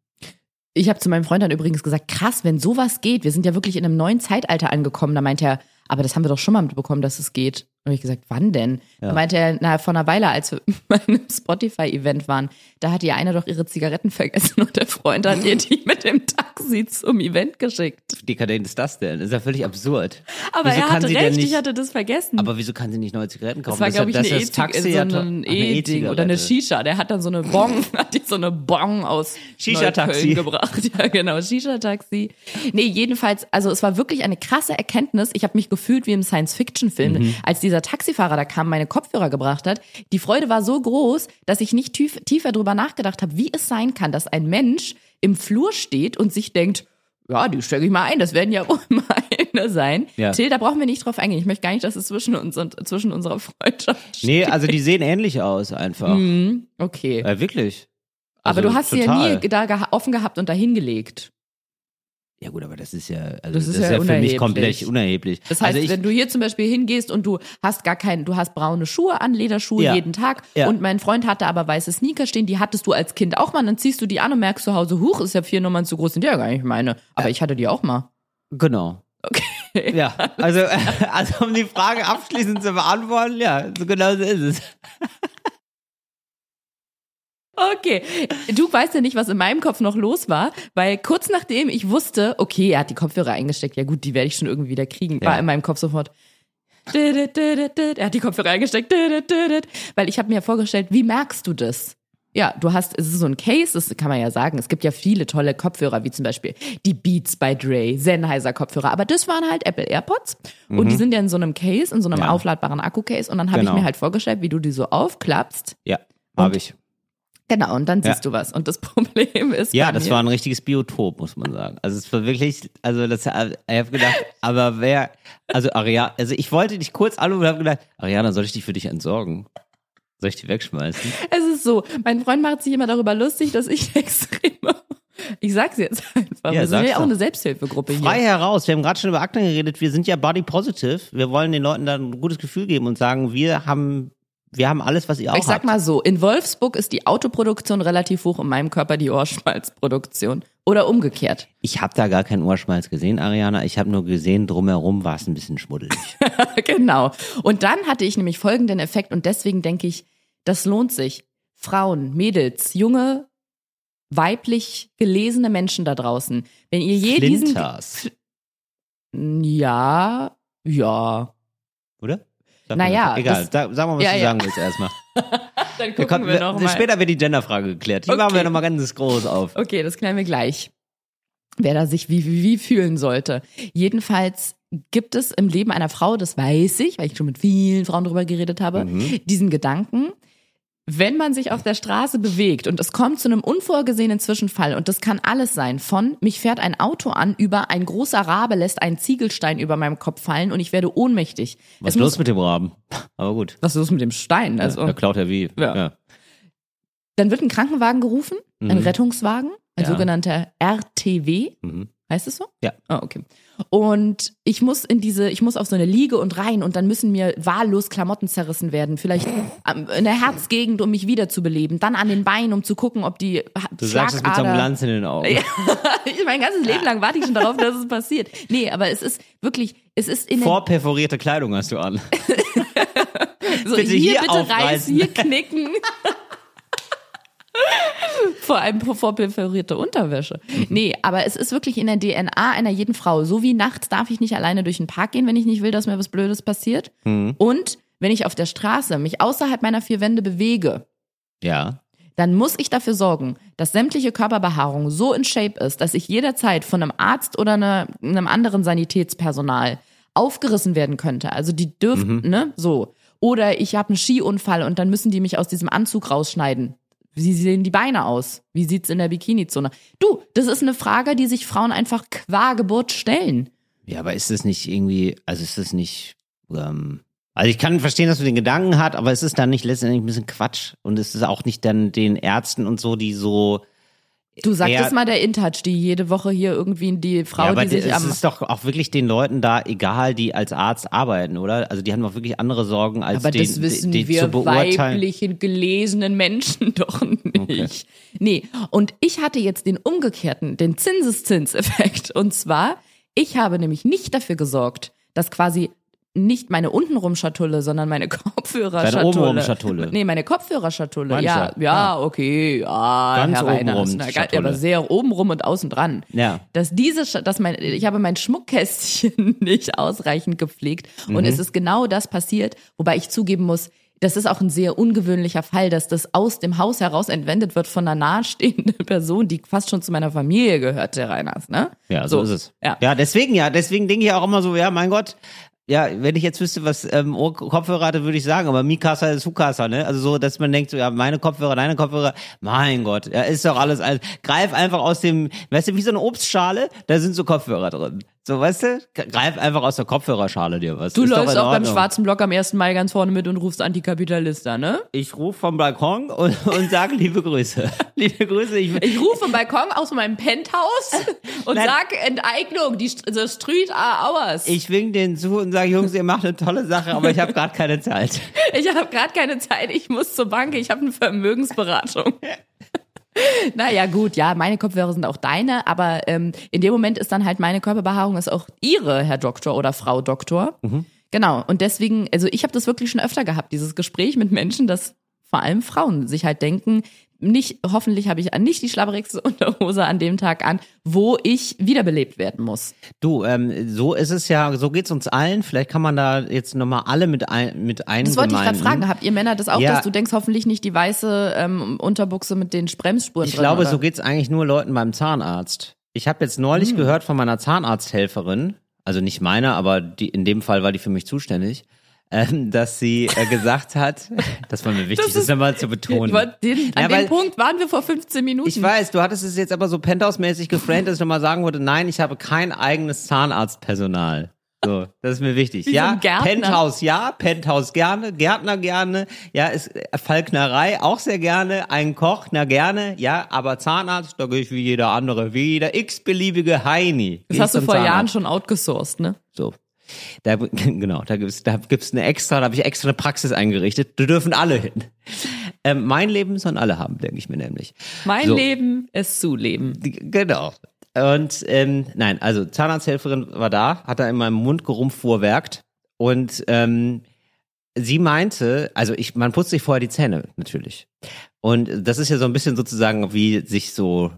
Ich habe zu meinem Freund dann übrigens gesagt, krass, wenn sowas geht, wir sind ja wirklich in einem neuen Zeitalter angekommen. Da meinte er, aber das haben wir doch schon mal mitbekommen, dass es geht. Und hab ich gesagt, wann denn? Da meinte er, na, vor einer Weile, als wir bei einem Spotify-Event waren, da hat die eine doch ihre Zigaretten vergessen und der Freund hat ihr die mit dem Taxi zum Event geschickt. Wie dekadent ist das denn? Das ist ja völlig absurd. Aber Wieso er hatte recht, nicht, ich hatte das vergessen. Aber wieso kann sie nicht neue Zigaretten kaufen? das war, glaube ich, das eine ist E- Taxi so ja ein E-Ding oder eine. Shisha. Der hat dann so eine Bong, hat die so eine Bong aus Shisha-Taxi. Gebracht. Ja, genau, Shisha-Taxi. Nee, jedenfalls, also es war wirklich eine krasse Erkenntnis. Ich habe mich gefühlt wie im Science-Fiction-Film, Mhm. als dieser Taxifahrer da kam, meine Kopfhörer gebracht hat. Die Freude war so groß, dass ich nicht tief, tiefer drüber nachgedacht habe, wie es sein kann, dass ein Mensch im Flur steht und sich denkt, ja, die stecke ich mal ein, das werden ja wohl meine sein. Ja. Till, da brauchen wir nicht drauf eingehen. Ich möchte gar nicht, dass es zwischen uns und zwischen unserer Freundschaft steht. Nee, also die sehen ähnlich aus einfach. Okay. Äh, wirklich. Aber Also du hast sie ja total. nie da offen gehabt und dahin gelegt. Ja gut, aber das ist ja, also Das das ist ja ja, für mich unerheblich. komplett unerheblich. Das heißt, also ich, wenn du hier zum Beispiel hingehst und du hast gar keinen, du hast braune Schuhe an, Lederschuhe Ja. jeden Tag Ja. und mein Freund hatte aber weiße Sneaker stehen, die hattest du als Kind auch mal, dann ziehst du die an und merkst zu Hause, huch, ist ja vier Nummern zu groß, sind ja gar nicht meine. Aber ich hatte die auch mal. genau. Okay. Ja, also, also um die Frage abschließend zu beantworten, ja, so genau so ist es. Okay, du weißt ja nicht, was in meinem Kopf noch los war, weil kurz nachdem ich wusste, okay, er hat die Kopfhörer eingesteckt, ja gut, die werde ich schon irgendwie wieder kriegen, war Ja. in meinem Kopf sofort. Er hat die Kopfhörer eingesteckt, weil ich habe mir vorgestellt, wie merkst du das? Ja, du hast, es ist so ein Case, das kann man ja sagen. Es gibt ja viele tolle Kopfhörer, wie zum Beispiel die Beats bei Dre, Sennheiser Kopfhörer. Aber das waren halt Apple AirPods. Und die sind ja in so einem Case, in so einem Mhm. Ja. aufladbaren Akku-Case. Und dann habe Genau. ich mir halt vorgestellt, wie du die so aufklappst. Ja, habe ich. Genau, und dann Ja. siehst du was. Und das Problem ist. Ja, das mir, war ein richtiges Biotop, muss man sagen. Also es war wirklich, also das, ich habe gedacht, aber wer, also Ariana, also ich wollte dich kurz anrufen und habe gedacht, Ariana, soll ich dich für dich entsorgen? Soll ich die wegschmeißen? Es ist so, mein Freund macht sich immer darüber lustig, dass ich extreme. Ich sag's jetzt einfach. Ja, wir sind ja auch doch. eine Selbsthilfegruppe hier. Frei heraus, wir haben gerade schon über Akne geredet, wir sind ja body positive. Wir wollen den Leuten dann ein gutes Gefühl geben und sagen, wir haben, wir haben alles, was ihr auch Ich sag habt. mal so, in Wolfsburg ist die Autoproduktion relativ hoch, in meinem Körper die Ohrschmalzproduktion. Oder umgekehrt. Ich habe da gar keinen Ohrschmalz gesehen, Ariana. Ich habe nur gesehen, drumherum war es ein bisschen schmuddelig. genau. Und dann hatte ich nämlich folgenden Effekt und deswegen denke ich, das lohnt sich. Frauen, Mädels, junge, weiblich gelesene Menschen da draußen. Wenn ihr je diesen. Flinters, Ja, ja. oder? Sag Naja, Egal, das- sag, sag mal, was Ja, du ja. sagen willst erstmal. Dann Wir gucken kommen- wir noch mal. Später wird die Genderfrage geklärt. Die Okay. machen wir nochmal ganz groß auf. Okay, das klären wir gleich. Wer da sich wie, wie, wie fühlen sollte. Jedenfalls gibt es im Leben einer Frau, das weiß ich, weil ich schon mit vielen Frauen darüber geredet habe, Mhm. diesen Gedanken, wenn man sich auf der Straße bewegt und es kommt zu einem unvorgesehenen Zwischenfall und das kann alles sein, von mich fährt ein Auto an, über ein großer Rabe lässt einen Ziegelstein über meinem Kopf fallen und ich werde ohnmächtig. Was ist los mit dem Raben? Aber gut. Was ist los mit dem Stein? Also, Da klaut er wie. Ja. Dann wird ein Krankenwagen gerufen, ein Mhm. Rettungswagen, ein Ja. sogenannter RTW. Mhm. Heißt es so? Ja. Ah, okay. Und ich muss in diese, ich muss auf so eine Liege und rein und dann müssen mir wahllos Klamotten zerrissen werden. Vielleicht am- in der Herzgegend, um mich wiederzubeleben. Dann an den Beinen, um zu gucken, ob die Du sagst es mit so einem Glanz in den Augen. Ja. Mein ganzes Leben lang warte ich schon darauf, dass es passiert. Nee, aber es ist wirklich, es ist in Vorperforierte Kleidung hast du an. So, Bitte hier, hier bitte aufreißen. hier knicken. Vor allem vorperforierte Unterwäsche. Mhm. Nee, aber es ist wirklich in der DNA einer jeden Frau. So wie nachts darf ich nicht alleine durch den Park gehen, wenn ich nicht will, dass mir was Blödes passiert. Mhm. Und wenn ich auf der Straße mich außerhalb meiner vier Wände bewege, Ja. dann muss ich dafür sorgen, dass sämtliche Körperbehaarung so in Shape ist, dass ich jederzeit von einem Arzt oder einer- einem anderen Sanitätspersonal aufgerissen werden könnte. Also die dürfen, Mhm. ne, so. Oder ich habe einen Skiunfall und dann müssen die mich aus diesem Anzug rausschneiden. Wie sehen die Beine aus? Wie sieht's in der Bikini-Zone? Du, das ist eine Frage, die sich Frauen einfach qua Geburt stellen. Ja, aber ist das nicht irgendwie, also ist das nicht, ähm, also ich kann verstehen, dass du den Gedanken hat, aber es ist dann nicht letztendlich ein bisschen Quatsch und es ist auch nicht dann den Ärzten und so, die so, Du sag Ja. das mal der InTouch, die jede Woche hier irgendwie die Frau, ja, aber die sich es am ist doch auch wirklich den Leuten da egal, die als Arzt arbeiten, oder? Also die haben doch wirklich andere Sorgen, als Aber den, das wissen den, den wir zu beurteilen. weiblichen, gelesenen Menschen doch nicht. Nee, und ich hatte jetzt den umgekehrten, den Zinseszinseffekt. Und zwar, ich habe nämlich nicht dafür gesorgt, dass quasi nicht meine untenrum Schatulle, sondern meine Kopfhörerschatulle. Deine Schatulle. Nee, meine Kopfhörerschatulle. Meinst Ja, ja, okay. Ja, Ganz Herr Reiners. obenrum Na. Aber sehr obenrum und außen dran Ja. dass diese, dass mein, ich habe mein Schmuckkästchen nicht ausreichend gepflegt und Mhm. es ist genau das passiert, wobei ich zugeben muss, das ist auch ein sehr ungewöhnlicher Fall, dass das aus dem Haus heraus entwendet wird von einer nahestehenden Person, die fast schon zu meiner Familie gehört, der Reiners, ne? Ja, so, ist es. Ja. ja, deswegen ja, deswegen denke ich auch immer so, ja, mein Gott, ja, wenn ich jetzt wüsste, was ähm, Kopfhörer hatte, würde ich sagen, aber Mikasa ist Hukasa, ne? Also so, dass man denkt, so, ja, meine Kopfhörer, deine Kopfhörer, mein Gott, ja, ist doch alles, alles greif einfach aus dem, weißt du, wie so eine Obstschale, da sind so Kopfhörer drin. So, weißt du, greif einfach aus der Kopfhörerschale dir was. Du Ist läufst auch beim. Schwarzen Block am 1. Mai ganz vorne mit und rufst Antikapitalista, ne? Ich rufe vom Balkon und, und sage liebe Grüße. liebe Grüße, ich, Ich rufe vom Balkon aus meinem Penthouse und Nein. sag Enteignung, die the Street are ours. ich wink denen zu und sage, Jungs, ihr macht eine tolle Sache, aber ich habe gerade keine Zeit. Ich habe gerade keine Zeit, ich muss zur Bank, ich habe eine Vermögensberatung. naja, gut, ja, meine Kopfhörer sind auch deine, aber ähm, in dem Moment ist dann halt meine Körperbehaarung ist auch ihre, Herr Doktor oder Frau Doktor. Genau, und deswegen, also ich habe das wirklich schon öfter gehabt, dieses Gespräch mit Menschen, dass vor allem Frauen sich halt denken, nicht, hoffentlich habe ich nicht die schlabberigste Unterhose an dem Tag an, wo ich wiederbelebt werden muss. Du, ähm, so ist es ja, so geht's uns allen. Vielleicht kann man da jetzt nochmal alle mit ein, mit ein. Das wollte ich gerade fragen. Habt ihr Männer das auch, Ja. dass du denkst, hoffentlich nicht die weiße ähm, Unterbuchse mit den Spremsspuren Ich drin? glaube, oder? so geht's eigentlich nur Leuten beim Zahnarzt. Ich habe jetzt neulich Hm. gehört von meiner Zahnarzthelferin, also nicht meiner, aber die, in dem Fall war die für mich zuständig, ähm, dass sie äh, gesagt hat, das war mir wichtig, das, ist- nochmal zu betonen. Den, an Ja, dem Punkt waren wir vor 15 Minuten. Ich weiß, du hattest es jetzt aber so Penthouse-mäßig geframed, dass ich nochmal sagen wollte, nein, ich habe kein eigenes Zahnarztpersonal. So, das ist mir wichtig. Wie so ja, Gärtner. Penthouse ja, Penthouse gerne, Gärtner gerne, ja, ist äh, Falknerei auch sehr gerne, ein Koch, na gerne, ja, aber Zahnarzt, da gehe ich wie jeder andere, wie jeder x-beliebige Heini. Das hast du vor Jahren Zahnarzt. schon outgesourced, ne? So. Da, genau, da gibt's, da gibt's eine extra, da habe ich extra eine Praxis eingerichtet. Da dürfen alle hin. Ähm, mein Leben sollen alle haben, denke ich mir nämlich. Mein So. Leben ist Zuleben. Genau. Und ähm, nein, also Zahnarzthelferin war da, hat da in meinem Mund gerumfuhrwerkt und ähm, sie meinte, also ich, man putzt sich vorher die Zähne natürlich. Und das ist ja so ein bisschen sozusagen, wie sich so,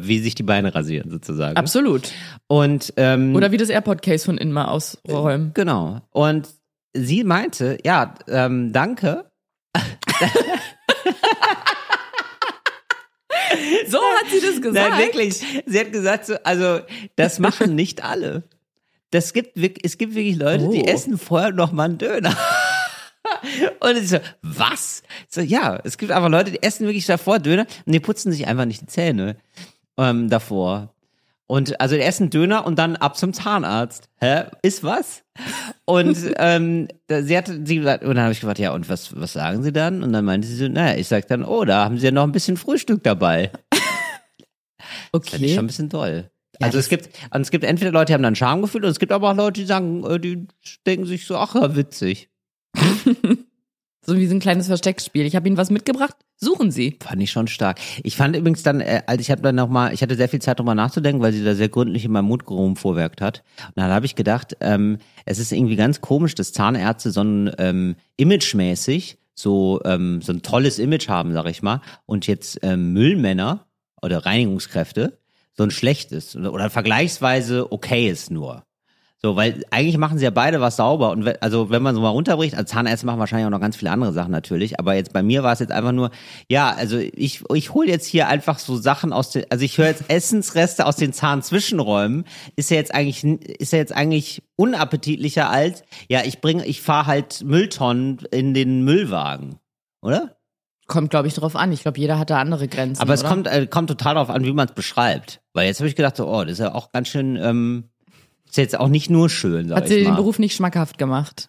wie sich die Beine rasieren sozusagen. Absolut. Und ähm, Oder wie das AirPod-Case von innen mal ausräumen. genau. Und sie meinte, ja, ähm, danke. So hat sie das gesagt. Nein, wirklich. Sie hat gesagt, so, also das machen nicht alle. Das gibt, es gibt wirklich Leute, die Oh. essen vorher noch mal einen Döner. Und ich so, was? So, ja, es gibt einfach Leute, die essen wirklich davor Döner und die putzen sich einfach nicht die Zähne ähm, davor. Und also die essen Döner und dann ab zum Zahnarzt. Hä? Ist was? Und ähm, sie hatte, sie gesagt, und dann habe ich gefragt, ja, und was, was sagen sie dann? Und dann meinte sie so, naja, ich sag dann, oh, da haben sie ja noch ein bisschen Frühstück dabei. Fand ich okay. schon ein bisschen doll. also es gibt, und es gibt entweder Leute, die haben dann Schamgefühl und es gibt aber auch Leute, die sagen, äh, die denken sich so, ach ja, witzig. So wie so ein kleines Versteckspiel. Ich habe Ihnen was mitgebracht. Suchen Sie. Fand ich schon stark. Ich fand übrigens dann, äh, also ich habe dann noch mal, ich hatte sehr viel Zeit drüber nachzudenken, weil sie da sehr gründlich in meinem Mund rumvorwerkt hat. Und dann habe ich gedacht, ähm, es ist irgendwie ganz komisch, dass Zahnärzte so ein ähm, imagemäßig so ähm, so ein tolles Image haben, sag ich mal, und jetzt ähm, Müllmänner oder Reinigungskräfte so ein schlechtes oder, oder vergleichsweise okay ist nur. So, weil eigentlich machen sie ja beide was sauber. Und we- also wenn man so mal runterbricht, also Zahnärzte machen wahrscheinlich auch noch ganz viele andere Sachen natürlich, aber jetzt bei mir war es jetzt einfach nur, ja, also ich, ich hole jetzt hier einfach so Sachen aus den, also ich höre jetzt Essensreste aus den Zahnzwischenräumen. Ist ja jetzt eigentlich, ist ja jetzt eigentlich unappetitlicher als, ja, ich bringe, ich fahre halt Mülltonnen in den Müllwagen. Oder? Kommt, glaube ich, drauf an. Ich glaube, jeder hat da andere Grenzen. Aber es oder? kommt, äh, kommt total darauf an, wie man es beschreibt. Weil jetzt habe ich gedacht, so, oh, das ist ja auch ganz schön, ähm, ist jetzt auch nicht nur schön, sag Hat ich sie mal. den Beruf nicht schmackhaft gemacht?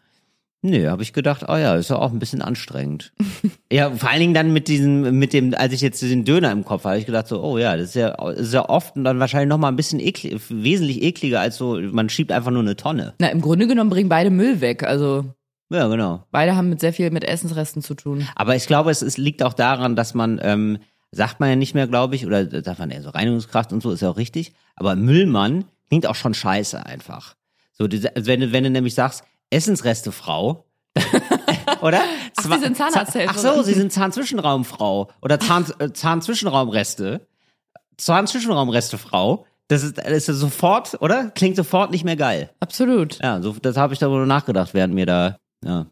Nee, habe ich gedacht, oh ja, ist ja auch ein bisschen anstrengend. ja, vor allen Dingen dann mit diesem, mit dem, als ich jetzt den Döner im Kopf hatte, habe ich gedacht so, oh ja, das ist ja, ist ja oft und dann wahrscheinlich noch mal ein bisschen eklig, wesentlich ekliger als so, man schiebt einfach nur eine Tonne. Na, im Grunde genommen bringen beide Müll weg. Also Ja, genau. beide haben mit sehr viel mit Essensresten zu tun. Aber ich glaube, es, es liegt auch daran, dass man, ähm, sagt man ja nicht mehr, glaube ich, oder sagt man eher so Reinigungskraft und so, ist ja auch richtig. Aber Müllmann klingt auch schon scheiße einfach. So, also wenn du, wenn du nämlich sagst, Essensrestefrau, oder? Ach, Sie sind Zahnarzthelferin. Ach so, Sie sind Zahnzwischenraumfrau oder Zahn, äh, Zahnzwischenraumreste. Zahnzwischenraumrestefrau. Das ist, das ist sofort, oder? Klingt sofort nicht mehr geil. Absolut. Ja, so, das habe ich darüber nachgedacht, während mir da, ja.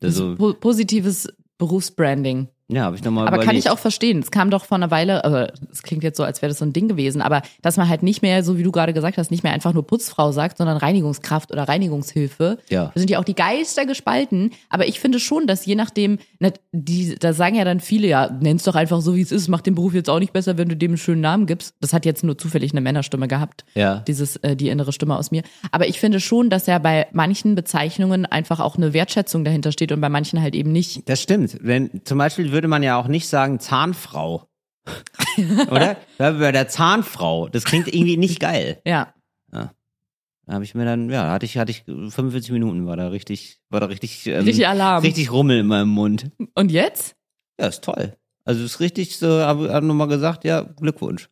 Das Das so, ist po positives Berufsbranding. Ja, habe ich nochmal Aber überlegt. kann ich auch verstehen. Es kam doch vor einer Weile, also es klingt jetzt so, als wäre das so ein Ding gewesen, aber dass man halt nicht mehr, so wie du gerade gesagt hast, nicht mehr einfach nur Putzfrau sagt, sondern Reinigungskraft oder Reinigungshilfe. Ja. Da sind ja auch die Geister gespalten. Aber ich finde schon, dass je nachdem, na, die, da sagen ja dann viele, ja, nenn's doch einfach so, wie es ist, macht den Beruf jetzt auch nicht besser, wenn du dem einen schönen Namen gibst. Das hat jetzt nur zufällig eine Männerstimme gehabt. Ja. Dieses, äh, die innere Stimme aus mir. Aber ich finde schon, dass ja bei manchen Bezeichnungen einfach auch eine Wertschätzung dahinter steht und bei manchen halt eben nicht. Das stimmt. Wenn, zum Beispiel würde man ja auch nicht sagen Zahnfrau. Oder? Ja, Bei der Zahnfrau. Das klingt irgendwie nicht geil. Ja. Da habe ich mir dann, ja, hatte ich, hatte ich 45 Minuten, war da richtig, war da richtig, ähm, Richtig Alarm. richtig Rummel in meinem Mund. Und jetzt? Ja, ist toll. Also ist richtig so, habe hab nochmal gesagt, ja, Glückwunsch.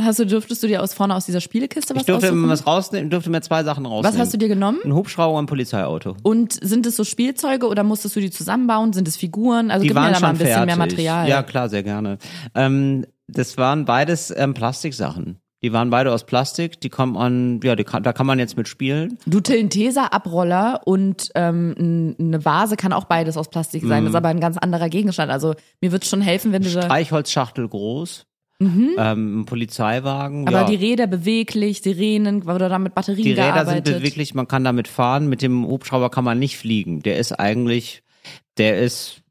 Hast du, durftest du dir aus vorne aus dieser Spielekiste was ich durfte mir was rausnehmen, durfte mir zwei Sachen rausnehmen. was hast du dir genommen? Ein Hubschrauber und ein Polizeiauto. Und sind es so Spielzeuge oder musstest du die zusammenbauen? Sind es Figuren? Also Die gib mir da mal ein bisschen mehr fertig. Material. Ja, klar, sehr gerne. Ähm, das waren beides ähm, Plastiksachen. Die waren beide aus Plastik, die kommen an, ja, kann, da kann man jetzt mit spielen. Du Tesa Abroller und ähm, eine Vase kann auch beides aus Plastik sein. Mhm. Das ist aber ein ganz anderer Gegenstand. Also mir wird schon helfen, wenn du Streichholzschachtel groß, ähm, ein Polizeiwagen. Mhm. aber ja. die Räder beweglich, Sirenen, oder da mit Batterien die Räder gearbeitet. sind beweglich, man kann damit fahren. Mit dem Hubschrauber kann man nicht fliegen. Der ist eigentlich, der ist,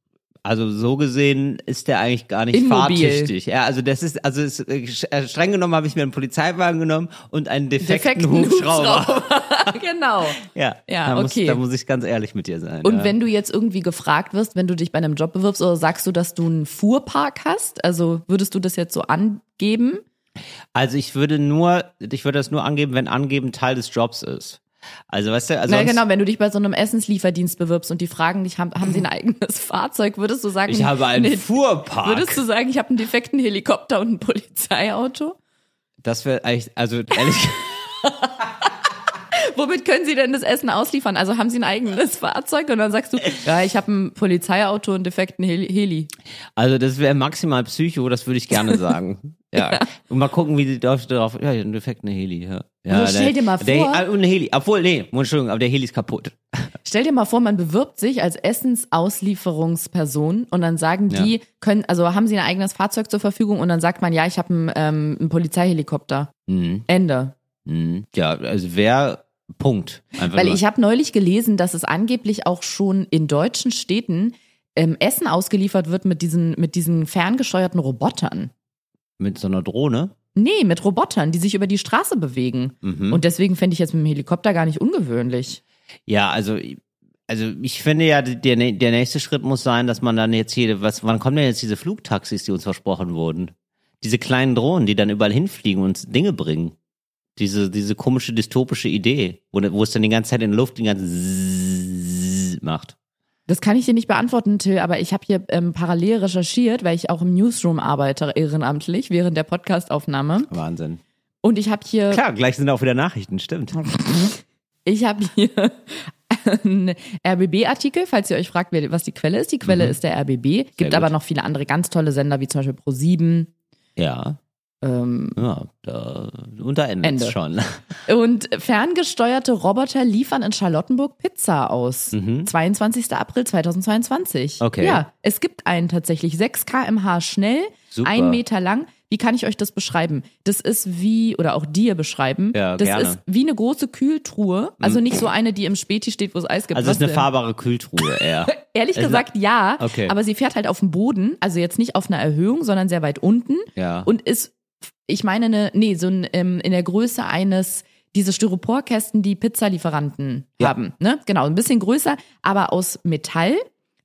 also so gesehen ist der eigentlich gar nicht Immobil. fahrtüchtig. Ja, also das ist, also ist, äh, streng genommen habe ich mir einen Polizeiwagen genommen und einen defekten, Defekten Hubschrauber. genau. Ja, Ja, da muss, okay. da muss ich ganz ehrlich mit dir sein. Und ja. wenn du jetzt irgendwie gefragt wirst, wenn du dich bei einem Job bewirbst, oder sagst du, dass du einen Fuhrpark hast? Also würdest du das jetzt so angeben? Also ich würde nur, ich würde das nur angeben, wenn angeben Teil des Jobs ist. Also weißt du, also Na genau, wenn du dich bei so einem Essenslieferdienst bewirbst und die fragen dich, haben, haben sie ein eigenes Fahrzeug, würdest du sagen, ich habe einen nee, Fuhrpark. Würdest du sagen, ich habe einen defekten Helikopter und ein Polizeiauto? das wäre eigentlich, also ehrlich, Womit können sie denn das Essen ausliefern? Also haben sie ein eigenes Fahrzeug und dann sagst du, ja, ich habe ein Polizeiauto und einen defekten Heli. Also das wäre maximal Psycho, das würde ich gerne sagen. Ja. Und mal gucken, wie die Leute darauf, ja, ein defekter Heli, ja. ja Also stell der- dir mal der, vor- und ein Heli, obwohl, nee, Entschuldigung, aber der Heli ist kaputt. Stell dir mal vor, man bewirbt sich als Essensauslieferungsperson und dann sagen die, können, also haben sie ein eigenes Fahrzeug zur Verfügung und dann sagt man, ja, ich habe einen, ähm, einen Polizeihelikopter. Mhm. Ende. Mhm. Ja, also wer, Punkt. Einfach Weil nur. ich habe neulich gelesen, dass es angeblich auch schon in deutschen Städten ähm, Essen ausgeliefert wird mit diesen, mit diesen ferngesteuerten Robotern. mit so einer Drohne. Nee, mit Robotern, die sich über die Straße bewegen. Mhm. Und deswegen fände ich jetzt mit dem Helikopter gar nicht ungewöhnlich. Ja, also, also ich finde ja, der, der nächste Schritt muss sein, dass man dann jetzt hier, was, wann kommen denn jetzt diese Flugtaxis, die uns versprochen wurden? Diese kleinen Drohnen, die dann überall hinfliegen und uns Dinge bringen. Diese, diese komische dystopische Idee, wo, wo es dann die ganze Zeit in der Luft den ganzen Zzzz macht. Das kann ich dir nicht beantworten, Till, aber ich habe hier ähm, parallel recherchiert, weil ich auch im Newsroom arbeite, ehrenamtlich, während der Podcastaufnahme. Wahnsinn. Und ich habe hier, Klar, gleich sind auch wieder Nachrichten, stimmt. ich habe hier einen RBB-Artikel, falls ihr euch fragt, was die Quelle ist. Die Quelle ist der RBB. Gibt aber noch viele andere ganz tolle Sender, wie zum Beispiel Pro7. Ja. Ja, da, und da endet schon. Und ferngesteuerte Roboter liefern in Charlottenburg Pizza aus. 22. April 2022. Mhm. Okay. Ja, es gibt einen tatsächlich 6 kmh schnell, Super. ein Meter lang. Wie kann ich euch das beschreiben? Das ist wie, oder auch dir beschreiben. Ja, das gerne. ist wie eine große Kühltruhe. Also nicht so eine, die im Späti steht, wo es Eis gibt. Also es ist eine denn? fahrbare Kühltruhe eher. Ehrlich Es- gesagt, ja. Okay. Aber sie fährt halt auf dem Boden, also jetzt nicht auf einer Erhöhung, sondern sehr weit unten. Ja. Und ist, ich meine, eine, nee, so ein, ähm, in der Größe eines, diese Styroporkästen, die Pizzalieferanten Ja. haben. Ne? Genau, ein bisschen größer, aber aus Metall,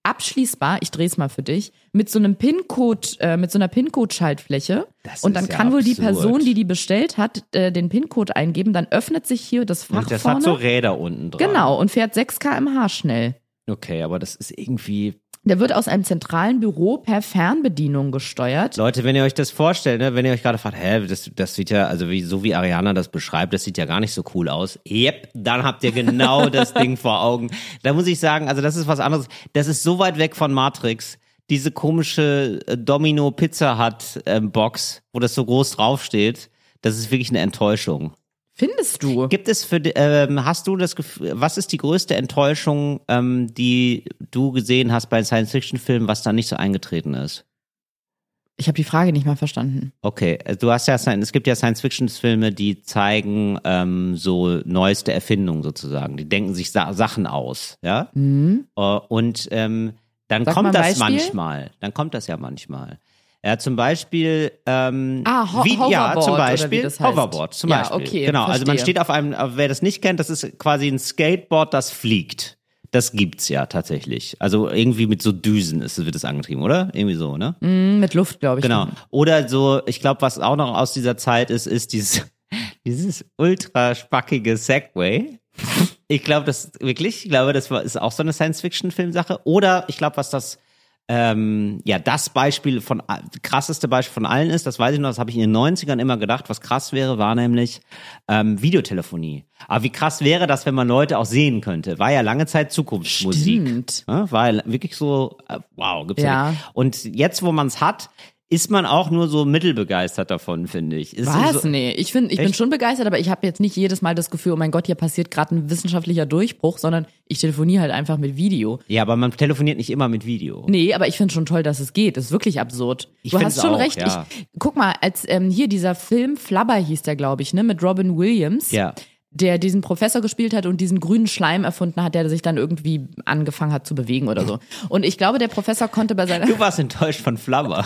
abschließbar, ich dreh's mal für dich, mit so einem PIN-Code, äh, mit so einer PIN-Code-Schaltfläche. Das Und dann ist ja kann wohl die absurd. Person, die die bestellt hat, äh, den PIN-Code eingeben, dann öffnet sich hier das Fach Und das vorne. hat so Räder unten dran. genau, und fährt 6 kmh schnell. Okay, aber das ist irgendwie. Der wird aus einem zentralen Büro per Fernbedienung gesteuert. Leute, wenn ihr euch das vorstellt, ne, wenn ihr euch gerade fragt, hä, das, das sieht ja, also wie, so wie Ariana das beschreibt, das sieht ja gar nicht so cool aus. Yep, dann habt ihr genau das Ding vor Augen. Da muss ich sagen, also das ist was anderes. Das ist so weit weg von Matrix. Diese komische äh, Domino Pizza Hut ähm, Box, wo das so groß draufsteht, das ist wirklich eine Enttäuschung. Findest du? Gibt es für, ähm, hast du das Gefühl, was ist die größte Enttäuschung, ähm, die du gesehen hast bei Science-Fiction-Filmen, was da nicht so eingetreten ist? Ich habe die Frage nicht mal verstanden. Okay, äh, du hast ja, es gibt ja Science-Fiction-Filme, die zeigen ähm, so neueste Erfindungen sozusagen. Die denken sich Sa Sachen aus, ja. Mhm. Äh, Und ähm, dann Sag kommt das Beispiel. manchmal. Dann kommt das ja manchmal. Ja, zum Beispiel, ähm, Ah, Ho- wie, ja, Hoverboard zum oder Beispiel das heißt. Hoverboard, zum Ja, Beispiel. okay, genau, also man verstehe. steht auf einem, wer das nicht kennt, das ist quasi ein Skateboard, das fliegt. Das gibt's ja tatsächlich. Also irgendwie mit so Düsen ist, wird es angetrieben, oder? Irgendwie so, ne? Mhm, mit Luft, glaube ich. Genau. Oder so, ich glaube, was auch noch aus dieser Zeit ist, ist dieses, dieses ultra spackige Segway. Ich glaube, das wirklich, ich glaube, das ist auch so eine Science-Fiction-Filmsache. Oder ich glaube, was das, ähm, ja, das Beispiel von, krasseste Beispiel von allen ist, das weiß ich noch, das habe ich in den 90ern immer gedacht, was krass wäre, war nämlich ähm, Videotelefonie. Aber wie krass wäre das, wenn man Leute auch sehen könnte? War ja lange Zeit Zukunftsmusik. Stimmt. Ja, war ja wirklich so, äh, wow, gibt's ja. Ja. nicht. Und jetzt, wo man es hat, ist man auch nur so mittelbegeistert davon, finde ich. Ist Was? So, nee, ich, find, ich bin schon begeistert, aber ich habe jetzt nicht jedes Mal das Gefühl, oh mein Gott, hier passiert gerade ein wissenschaftlicher Durchbruch, sondern ich telefoniere halt einfach mit Video. ja, aber man telefoniert nicht immer mit Video. Nee, aber ich finde schon toll, dass es geht. Das ist wirklich absurd. Ich du hast schon auch, recht. ja. Ich, guck mal, als ähm, hier dieser Film Flubber hieß der, glaube ich, ne, mit Robin Williams. Ja. Der diesen Professor gespielt hat und diesen grünen Schleim erfunden hat, der sich dann irgendwie angefangen hat zu bewegen oder so. Und ich glaube, der Professor konnte bei seiner Du warst enttäuscht von Flubber.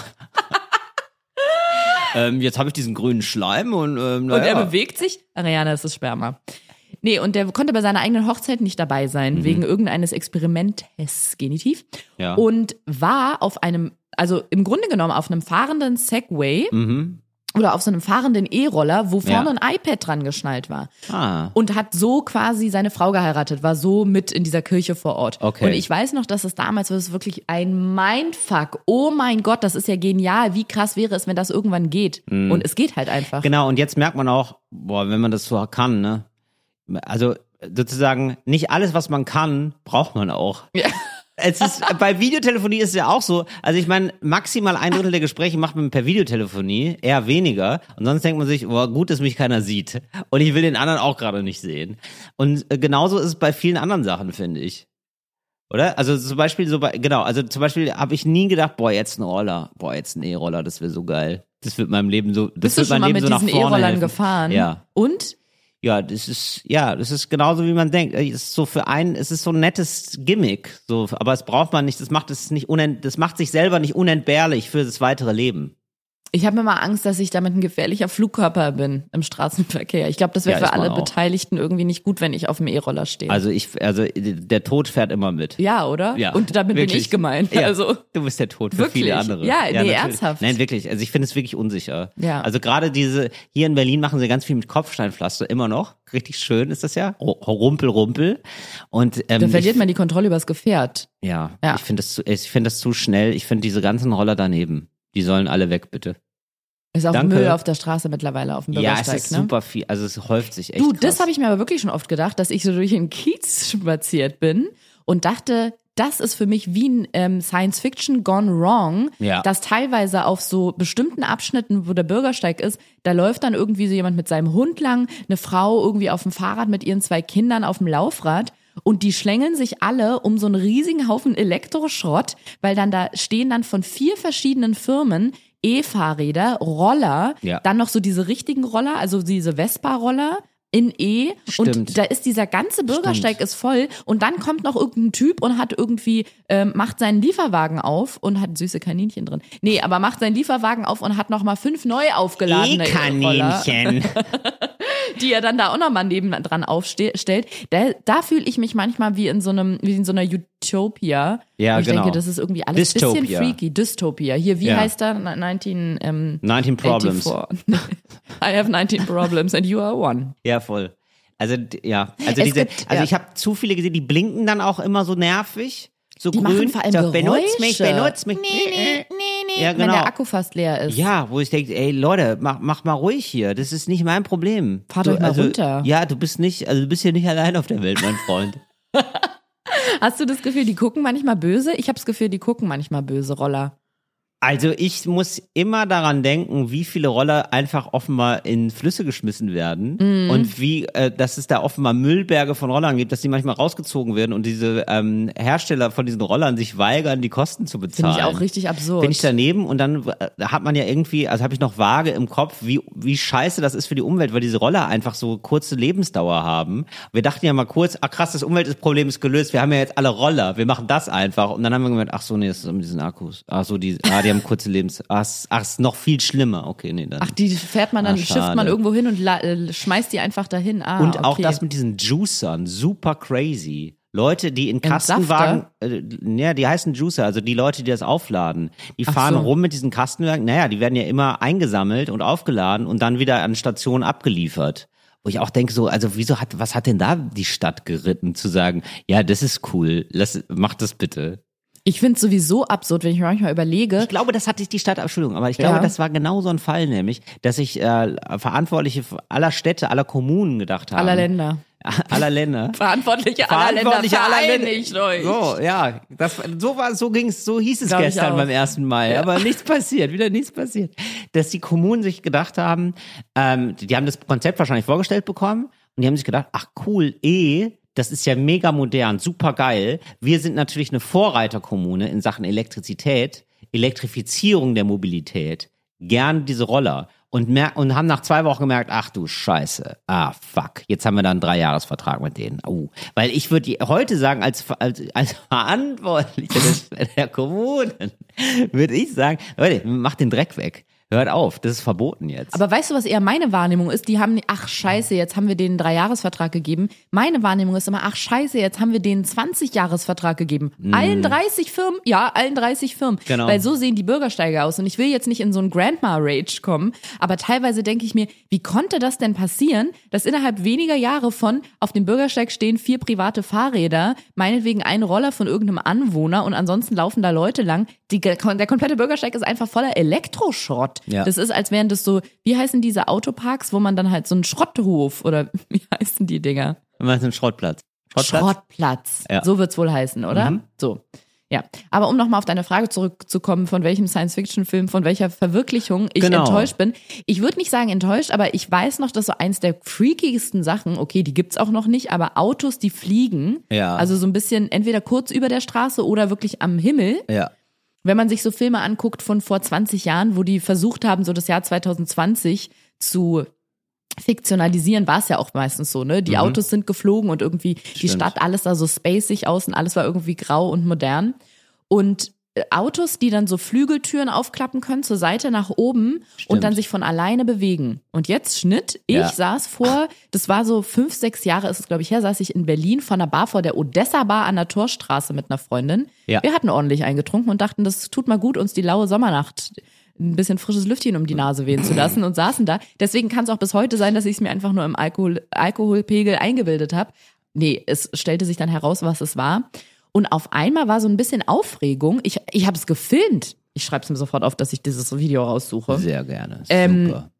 ähm, jetzt habe ich diesen grünen Schleim und, ähm, und er bewegt sich. Ariana, es ist Sperma. Nee, und der konnte bei seiner eigenen Hochzeit nicht dabei sein, wegen irgendeines Experimentes, Genitiv. Ja. Und war auf einem, also im Grunde genommen auf einem fahrenden Segway Mhm. Oder auf so einem fahrenden E-Roller, wo vorne Ja. ein iPad dran geschnallt war. Ah. Und hat so quasi seine Frau geheiratet, war so mit in dieser Kirche vor Ort. Okay. Und ich weiß noch, dass es damals war es wirklich ein Mindfuck. Oh mein Gott, das ist ja genial. Wie krass wäre es, wenn das irgendwann geht? Und es geht halt einfach. Genau, und jetzt merkt man auch, boah, wenn man das so kann, ne? Also sozusagen, nicht alles, was man kann, braucht man auch. Ja. Es ist, bei Videotelefonie ist es ja auch so. Also ich meine, maximal ein Drittel der Gespräche macht man per Videotelefonie, eher weniger. Und sonst denkt man sich, boah, gut, dass mich keiner sieht. Und ich will den anderen auch gerade nicht sehen. Und äh, genauso ist es bei vielen anderen Sachen, finde ich. Oder? Also zum Beispiel so bei, genau, also zum Beispiel habe ich nie gedacht, boah, jetzt ein Roller, boah, jetzt ein E-Roller, das wäre so geil. Das wird meinem Leben so, das Bist du wird schon mein mal Leben mit so diesen E-Rollern gefahren? Ja. Und? Ja, das ist, ja, das ist genauso wie man denkt. Es ist so für einen, es ist so ein nettes Gimmick, so, aber es braucht man nicht, das macht es nicht unent, das macht sich selber nicht unentbehrlich für das weitere Leben. Ich habe immer Angst, dass ich damit ein gefährlicher Flugkörper bin im Straßenverkehr. Ich glaube, das wäre Ja, für alle. Beteiligten irgendwie nicht gut, wenn ich auf dem E-Roller stehe. Also ich, also der Tod fährt immer mit. ja, oder? Ja, Und damit bin wirklich. ich gemeint. Ja. Also Du bist der Tod für Wirklich? viele andere. Ja, nee, natürlich. ernsthaft. Nein, wirklich. Also ich finde es wirklich unsicher. Ja. Also gerade diese, hier in Berlin machen sie ganz viel mit Kopfsteinpflaster, immer noch. Richtig schön ist das ja. Ru- Rumpel, Rumpel. Und ähm, da verliert ich, man die Kontrolle übers Gefährt. ja, Ja. ich finde das, zu- ich finde das zu schnell. Ich finde diese ganzen Roller daneben. Die sollen alle weg, bitte. Ist auch Danke. Müll auf der Straße mittlerweile auf dem Ja, Bürgersteig, es ist ne? super viel. Also es häuft sich echt. Du, das habe ich mir aber wirklich schon oft gedacht, dass ich so durch den Kiez spaziert bin und dachte, das ist für mich wie ein ähm, Science Fiction gone wrong, Ja. dass teilweise auf so bestimmten Abschnitten, wo der Bürgersteig ist, da läuft dann irgendwie so jemand mit seinem Hund lang, eine Frau irgendwie auf dem Fahrrad mit ihren zwei Kindern auf dem Laufrad und die schlängeln sich alle um so einen riesigen Haufen Elektroschrott, weil dann da stehen dann von vier verschiedenen Firmen E-Fahrräder, Roller, Ja. dann noch so diese richtigen Roller, also diese Vespa-Roller in E Stimmt. und da ist dieser ganze Bürgersteig ist voll und dann kommt noch irgendein Typ und hat irgendwie ähm, macht seinen Lieferwagen auf und hat süße Kaninchen drin. Nee, aber macht seinen Lieferwagen auf und hat noch mal fünf neu aufgeladene Roller, die er dann da auch noch mal neben dran aufstellt. Da, da fühle ich mich manchmal wie in so einem wie in so einer Utopia. Ja, ich genau. denke, das ist irgendwie alles ein bisschen freaky. Dystopia. Hier, wie Ja. heißt er? 19 ähm, 19 Problems. 84. I have 19 problems and you are one. Ja, voll. Also ja, also Es diese, gibt- also ja. ich habe zu viele gesehen, die blinken dann auch immer so nervig, so Die grün. machen vor allem so, benutzt mich, benutzt mich. Nee, nee, nee, nee. Ja, Wenn genau. der Akku fast leer ist. Ja, wo ich denke, ey Leute, mach, mach mal ruhig hier. Das ist nicht mein Problem. Fahrt du, euch mal also, runter. Ja, du bist nicht, also du bist hier nicht allein auf der Welt, mein Freund. Hast du das Gefühl, die gucken manchmal böse? Ich habe das Gefühl, die gucken manchmal böse Roller. Also ich muss immer daran denken, wie viele Roller einfach offenbar in Flüsse geschmissen werden Mhm. und wie, äh, dass es da offenbar Müllberge von Rollern gibt, dass die manchmal rausgezogen werden und diese ähm, Hersteller von diesen Rollern sich weigern, die Kosten zu bezahlen. Finde ich auch richtig absurd. Bin ich daneben und dann äh, hat man ja irgendwie, also habe ich noch vage im Kopf, wie, wie scheiße das ist für die Umwelt, weil diese Roller einfach so kurze Lebensdauer haben. Wir dachten ja mal kurz, ach krass, das Umweltproblem ist gelöst, wir haben ja jetzt alle Roller, wir machen das einfach. Und dann haben wir gemerkt, ach so, nee, das ist mit diesen Akkus. Ach so, die, ah, die haben kurze Lebens, ach, ist- ach, ist noch viel schlimmer. Okay, nee, dann. Ach, die fährt man dann, Ah, schifft man irgendwo hin und äh, schmeißt die einfach dahin. Ah, Und auch okay. das mit diesen Juicern, super crazy. Leute, die in? Kastenwagen, äh, ja, die heißen Juicer, also die Leute, die das aufladen, die fahren so. rum mit diesen Kastenwagen, naja, die werden ja immer eingesammelt und aufgeladen und dann wieder an Stationen abgeliefert. Wo ich auch denke so, also wieso hat, was hat denn da die Stadt geritten, zu sagen, ja, das ist cool, lass, mach das bitte. Ich finde es sowieso absurd, wenn ich mir manchmal überlege. Ich glaube, das hatte die Stadt, Entschuldigung, aber ich glaube, Ja. das war genau so ein Fall, nämlich, dass sich äh, Verantwortliche aller Städte, aller Kommunen gedacht haben. aller Länder. Aller Länder. Verantwortliche aller Länder, Verantwortliche aller vereinigt euch. So, ja, das, so war, so ging's, so hieß es Glaub ich gestern beim 1. Mai, aber nichts passiert, wieder nichts passiert. Dass die Kommunen sich gedacht haben, ähm, die haben das Konzept wahrscheinlich vorgestellt bekommen und die haben sich gedacht, ach cool, eh, das ist ja mega modern, super geil. Wir sind natürlich eine Vorreiterkommune in Sachen Elektrizität, Elektrifizierung der Mobilität, gern diese Roller. Und, mer und haben nach zwei Wochen gemerkt, ach du Scheiße, ah fuck, jetzt haben wir da einen Dreijahresvertrag mit denen. Oh. Weil ich würde heute sagen, als, als, als Verantwortlicher der Kommunen, würde ich sagen, Leute, macht den Dreck weg. Hört auf, das ist verboten jetzt. Aber weißt du, was eher meine Wahrnehmung ist? Die haben, ach scheiße, jetzt haben wir denen einen Dreijahresvertrag gegeben. Meine Wahrnehmung ist immer, ach scheiße, jetzt haben wir denen einen 20-Jahresvertrag gegeben. Allen 30 Firmen, ja, allen 30 Firmen. Genau. Weil so sehen die Bürgersteige aus. Und ich will jetzt nicht in so einen Grandma-Rage kommen, aber teilweise denke ich mir, wie konnte das denn passieren, dass innerhalb weniger Jahre von auf dem Bürgersteig stehen vier private Fahrräder, meinetwegen ein Roller von irgendeinem Anwohner und ansonsten laufen da Leute lang. Die, der komplette Bürgersteig ist einfach voller Elektroschrott. Ja. Das ist, als wären das so, wie heißen diese Autoparks, wo man dann halt so einen Schrotthof oder wie heißen die Dinger? Wir machen einen Schrottplatz. Schrottplatz. Ja. So wird's wohl heißen, oder? Mhm. So. Ja, aber um nochmal auf deine Frage zurückzukommen, von welchem Science-Fiction-Film, von welcher Verwirklichung ich Genau. enttäuscht bin. Ich würde nicht sagen enttäuscht, aber ich weiß noch, dass so eins der freakigsten Sachen, okay, die gibt's auch noch nicht, aber Autos, die fliegen, Ja. also so ein bisschen entweder kurz über der Straße oder wirklich am Himmel, Ja. Wenn man sich so Filme anguckt von vor 20 Jahren, wo die versucht haben, so das Jahr 2020 zu fiktionalisieren, war es ja auch meistens so, ne? Die Autos sind geflogen und irgendwie die Stimmt. Stadt, alles sah so spacig aus und alles war irgendwie grau und modern. Und Autos, die dann so Flügeltüren aufklappen können zur Seite nach oben und dann sich von alleine bewegen. Und jetzt Schnitt, ich Ja. saß vor, das war so fünf, sechs Jahre ist es, glaube ich, her, saß ich in Berlin vor einer Bar vor der Odessa Bar an der Torstraße mit einer Freundin. Ja. Wir hatten ordentlich eingetrunken und dachten, das tut mal gut, uns die laue Sommernacht ein bisschen frisches Lüftchen um die Nase wehen zu lassen und saßen da. Deswegen kann es auch bis heute sein, dass ich es mir einfach nur im Alkohol, Alkoholpegel eingebildet habe. Nee, es stellte sich dann heraus, was es war. Und auf einmal war so ein bisschen Aufregung. Ich, ich habe es gefilmt. Ich schreibe es mir sofort auf, dass ich dieses Video raussuche. Sehr gerne. Ähm, Super.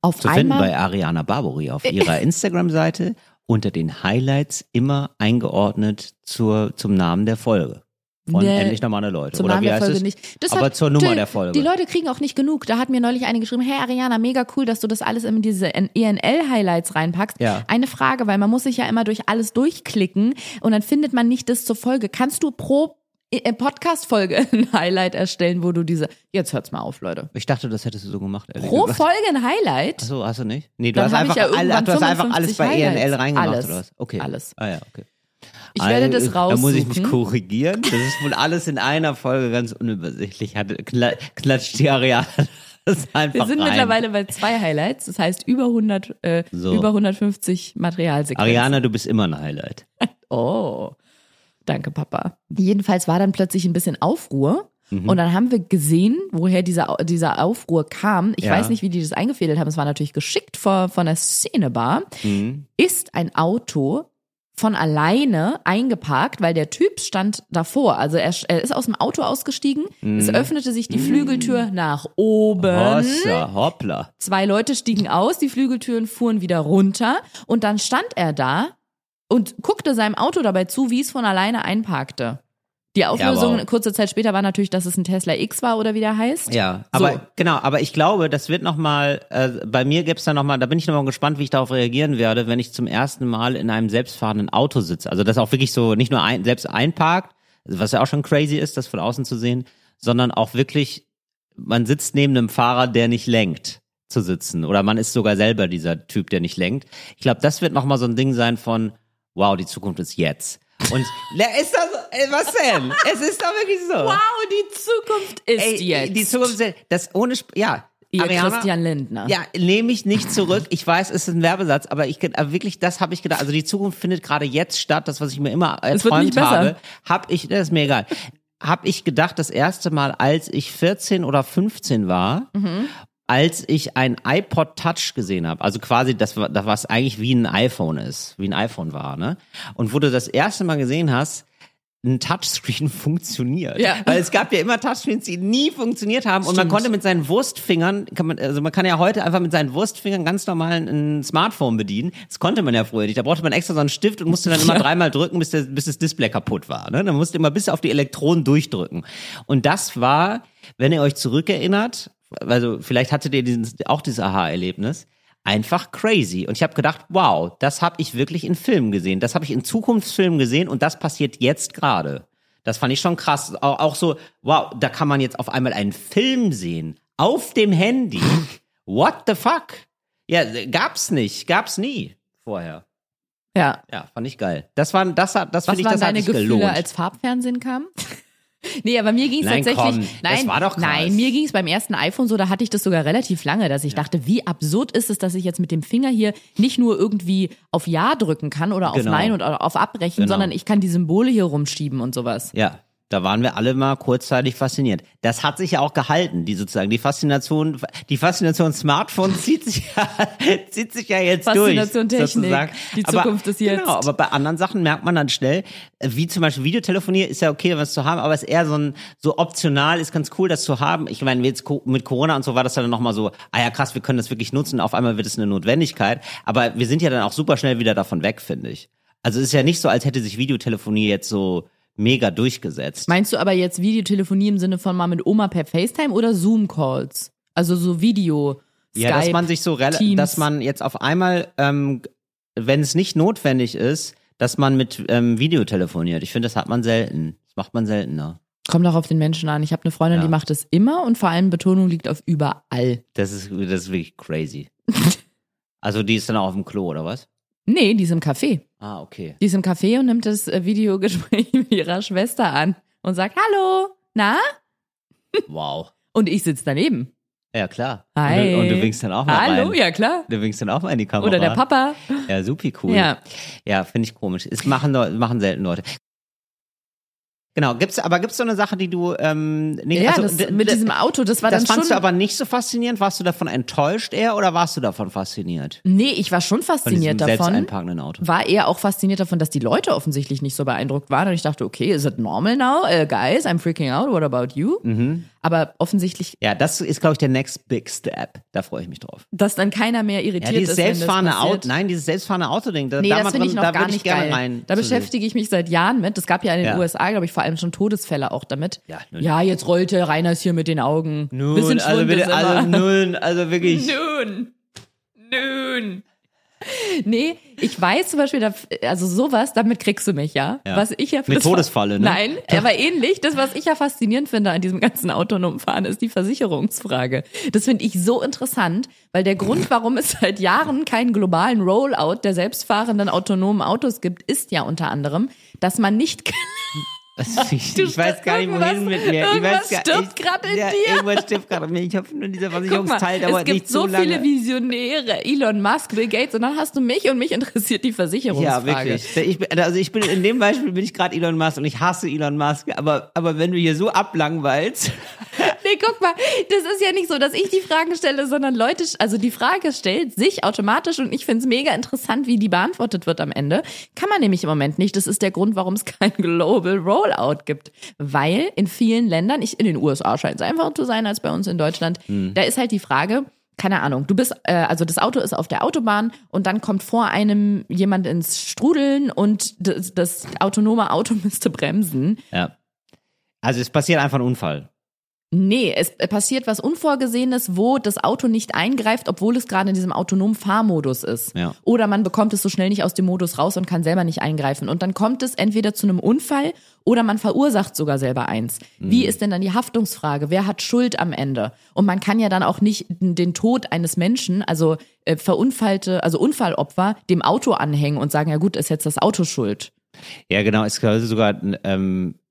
Auf Zu finden einmal. bei Ariana Barbary auf ihrer Instagram-Seite unter den Highlights immer eingeordnet zur, zum Namen der Folge. Von Nee, endlich normale Leute. Zum Oder wie heißt Folge es? nicht. Das Aber hat- zur Nummer die, der Folge. Die Leute kriegen auch nicht genug. Da hat mir neulich eine geschrieben, hey Ariana, mega cool, dass du das alles in diese ENL-Highlights reinpackst. Ja. Eine Frage, weil man muss sich ja immer durch alles durchklicken und dann findet man nicht das zur Folge. Kannst du pro äh, Podcast-Folge ein Highlight erstellen, wo du diese, jetzt hört's mal auf, Leute. ich dachte, das hättest du so gemacht. ehrlich Pro gesagt. Folge ein Highlight? Achso, hast du nicht? Nee, du Dann hast einfach, ja alle, du hast einfach alles 55 bei ENL reingemacht, Alles. oder was? Okay. Alles. Ah ja, okay. Ich werde das Also, Da muss ich mich raussuchen. korrigieren. Das ist wohl alles in einer Folge ganz unübersichtlich. Kla- klatscht die Ariane das einfach Wir sind rein. mittlerweile bei zwei Highlights, das heißt über 100, äh, So. über 150 Materialsequenzen. Ariana, du bist immer ein Highlight. Oh, danke, Papa. Jedenfalls war dann plötzlich ein bisschen Aufruhr. Mhm. Und dann haben wir gesehen, woher dieser, dieser Aufruhr kam. Ich Ja. weiß nicht, wie die das eingefädelt haben. Es war natürlich geschickt vor, von der Szenebar. Mhm. Ist ein Auto von alleine eingeparkt, weil der Typ stand davor. Also er, er ist aus dem Auto ausgestiegen. Mhm. Es öffnete sich die Flügeltür nach oben. Hossa, hoppla. Zwei Leute stiegen aus, die Flügeltüren fuhren wieder runter und dann stand er da und guckte seinem Auto dabei zu, wie es von alleine einparkte. Die Auflösung wow. kurze Zeit später war natürlich, dass es ein Tesla X war oder wie der heißt. Ja, aber So. genau, aber ich glaube, das wird nochmal, äh, bei mir gibt's da nochmal, da bin ich nochmal gespannt, wie ich darauf reagieren werde, wenn ich zum ersten Mal in einem selbstfahrenden Auto sitze. Also das auch wirklich so nicht nur ein, selbst einparkt, was ja auch schon crazy ist, das von außen zu sehen, sondern auch wirklich, man sitzt neben einem Fahrer, der nicht lenkt zu sitzen. Oder man ist sogar selber dieser Typ, der nicht lenkt. Ich glaube, das wird nochmal so ein Ding sein von, wow, die Zukunft ist jetzt. Und ist das, ey, was denn? es ist doch wirklich so. Wow, die Zukunft ist Ey, jetzt. Die Zukunft ist, das ohne, ja. Ihr Ariana, Christian Lindner. Ja, nehme ich nicht zurück. Ich weiß, es ist ein Werbesatz, aber ich aber wirklich, das habe ich gedacht. Also die Zukunft findet gerade jetzt statt. Das, was ich mir immer Es wird nicht erträumt besser. habe, habe ich, das ist mir egal, habe ich gedacht, das erste Mal, als ich 14 oder 15 war, Mhm. Als ich ein iPod Touch gesehen habe, also quasi das, war- das was eigentlich wie ein iPhone ist, wie ein iPhone war, ne? Und wo du das erste Mal gesehen hast, ein Touchscreen funktioniert. Ja. Weil es gab ja immer Touchscreens, die nie funktioniert haben und man Stimmt. konnte mit seinen Wurstfingern, kann man, also man kann ja heute einfach mit seinen Wurstfingern ganz normal ein Smartphone bedienen. Das konnte man ja früher nicht. Da brauchte man extra so einen Stift und musste dann immer Ja. dreimal drücken, bis, der, bis das Display kaputt war. Ne? Dann musste immer bis auf die Elektronen durchdrücken. Und das war, wenn ihr euch zurückerinnert, also vielleicht hattet ihr diesen, auch dieses Aha-Erlebnis, einfach crazy. Und ich habe gedacht, wow, das habe ich wirklich in Filmen gesehen. Das habe ich in Zukunftsfilmen gesehen und das passiert jetzt gerade. Das fand ich schon krass. Auch, auch so, wow, da kann man jetzt auf einmal einen Film sehen. Auf dem Handy. What the fuck? Ja, gab's nicht. Gab's nie vorher. ja. Ja, fand ich geil. Das war, das hat, das Was finde ich, waren das hat sich Gefühle, gelohnt. als Farbfernsehen kam? Nee, aber mir ging es tatsächlich. komm, nein, das war doch krass. nein, mir ging es beim ersten iPhone so, da hatte ich das sogar relativ lange, dass ich dachte, wie absurd ist es, dass ich jetzt mit dem Finger hier nicht nur irgendwie auf Ja drücken kann oder auf Genau. Nein oder auf Abbrechen, Genau. sondern ich kann die Symbole hier rumschieben und sowas. Ja, da waren wir alle mal kurzzeitig fasziniert. Das hat sich ja auch gehalten, die sozusagen, die Faszination, die Faszination Smartphone zieht sich ja, zieht sich ja jetzt Faszination durch. Technik, sozusagen. die Zukunft ist jetzt. Genau, aber bei anderen Sachen merkt man dann schnell, wie zum Beispiel Videotelefonie ist ja okay, was zu haben, aber es ist eher so ein, so optional, ist ganz cool, das zu haben. Ich meine, jetzt mit Corona und so war das dann nochmal so, ah ja krass, wir können das wirklich nutzen, auf einmal wird es eine Notwendigkeit. Aber wir sind ja dann auch super schnell wieder davon weg, finde ich. Also es ist ja nicht so, als hätte sich Videotelefonie jetzt so mega durchgesetzt. Meinst du aber jetzt Videotelefonie im Sinne von mal mit Oma per FaceTime oder Zoom-Calls? Also so Video. Ja, Skype, dass man sich so, rela- Teams. dass man jetzt auf einmal, ähm, wenn es nicht notwendig ist, dass man mit ähm, Video telefoniert. Ich finde, das hat man selten. Das macht man seltener. Kommt auch auf den Menschen an. Ich habe eine Freundin, Ja. die macht es immer und vor allem Betonung liegt auf überall. Das ist, das ist wirklich crazy. also die ist dann auch auf dem Klo, oder was? Nee, die ist im Café. Ah, okay. Die ist im Café und nimmt das äh, Videogespräch mit ihrer Schwester an und sagt, hallo, na? Wow. Und ich sitze daneben. Ja, klar. Hi. Und du, und du winkst dann auch mal Hallo, rein. ja klar. Du winkst dann auch mal in die Kamera. Oder der Papa. Ja, supi cool. Ja. Ja, finde ich komisch. Es machen, machen selten Leute. Genau, gibt's, aber gibt's so eine Sache, die du ähm, nicht, Ja, also, das, mit diesem Auto, das war das dann fandst schon. du aber nicht so faszinierend. Warst du davon enttäuscht eher oder warst du davon fasziniert? nee, ich war schon Von fasziniert selbst davon. einparkenden Auto. War eher auch fasziniert davon, dass die Leute offensichtlich nicht so beeindruckt waren. Und ich dachte, okay, is it normal now? Uh, guys, I'm freaking out. What about you? Mhm. Aber offensichtlich, Ja, das ist, glaube ich, der next big step. Da freue ich mich drauf. dass dann keiner mehr Ja, irritiert dieses ist. selbstfahrende. Auto, nein, dieses selbstfahrende Auto-Ding, da, Nee, da das finde ich noch da gar nicht gerne geil. rein. da beschäftige ich mich seit Jahren mit. Es gab ja in den Ja. USA, glaube ich, vor allem schon Todesfälle auch damit. Ja, nun- ja jetzt rollte Reiners hier mit den Augen. Nun, also bitte, also nun, also wirklich. Nun. Nun. Nee, ich weiß zum Beispiel, also sowas, damit kriegst du mich, ja. Ja. Was ich ja Eine Todesfalle, ne? Nein, aber ähnlich. Das, was ich ja faszinierend finde an diesem ganzen autonomen Fahren, ist die Versicherungsfrage. Das finde ich so interessant, weil der Grund, warum es seit Jahren keinen globalen Rollout der selbstfahrenden autonomen Autos gibt, ist ja unter anderem, dass man nicht Ich, Du ich weiß gar nicht, wohin mit mir. Ich irgendwas weiß gar, stirbt ich, grad in ja, dir. Irgendwas stirbt gerade in mir. Ich habe nur dieser Versicherungsteil dauert es gibt nicht so, so lange. viele Visionäre, Elon Musk, Bill Gates, und dann hast du mich und mich interessiert die ja, Versicherungsfrage. wirklich. Ich, also ich bin in dem Beispiel bin ich gerade Elon Musk und ich hasse Elon Musk, aber aber wenn du hier so ablangweilst, Nee, guck mal, das ist ja nicht so, dass ich die Fragen stelle, sondern Leute, also die Frage stellt sich automatisch und ich finde es mega interessant, wie die beantwortet wird am Ende. Kann man nämlich im Moment nicht. Das ist der Grund, warum es kein Global Rollout gibt. Weil in vielen Ländern, ich, in den USA scheint es einfacher zu sein als bei uns in Deutschland, da ist halt die Frage, keine Ahnung, du bist, äh, also das Auto ist auf der Autobahn und dann kommt vor einem jemand ins Strudeln und das, das autonome Auto müsste bremsen. ja. Also es passiert einfach ein Unfall. Nee, es passiert was Unvorgesehenes, wo das Auto nicht eingreift, obwohl es gerade in diesem autonomen Fahrmodus ist. Ja. Oder man bekommt es so schnell nicht aus dem Modus raus und kann selber nicht eingreifen. Und dann kommt es entweder zu einem Unfall oder man verursacht sogar selber eins. Wie ist denn dann die Haftungsfrage? Wer hat Schuld am Ende? Und man kann ja dann auch nicht den Tod eines Menschen, also äh, verunfallte, also Unfallopfer, dem Auto anhängen und sagen, ja gut, ist jetzt das Auto schuld. Ja, genau. Es gab sogar ähm, äh,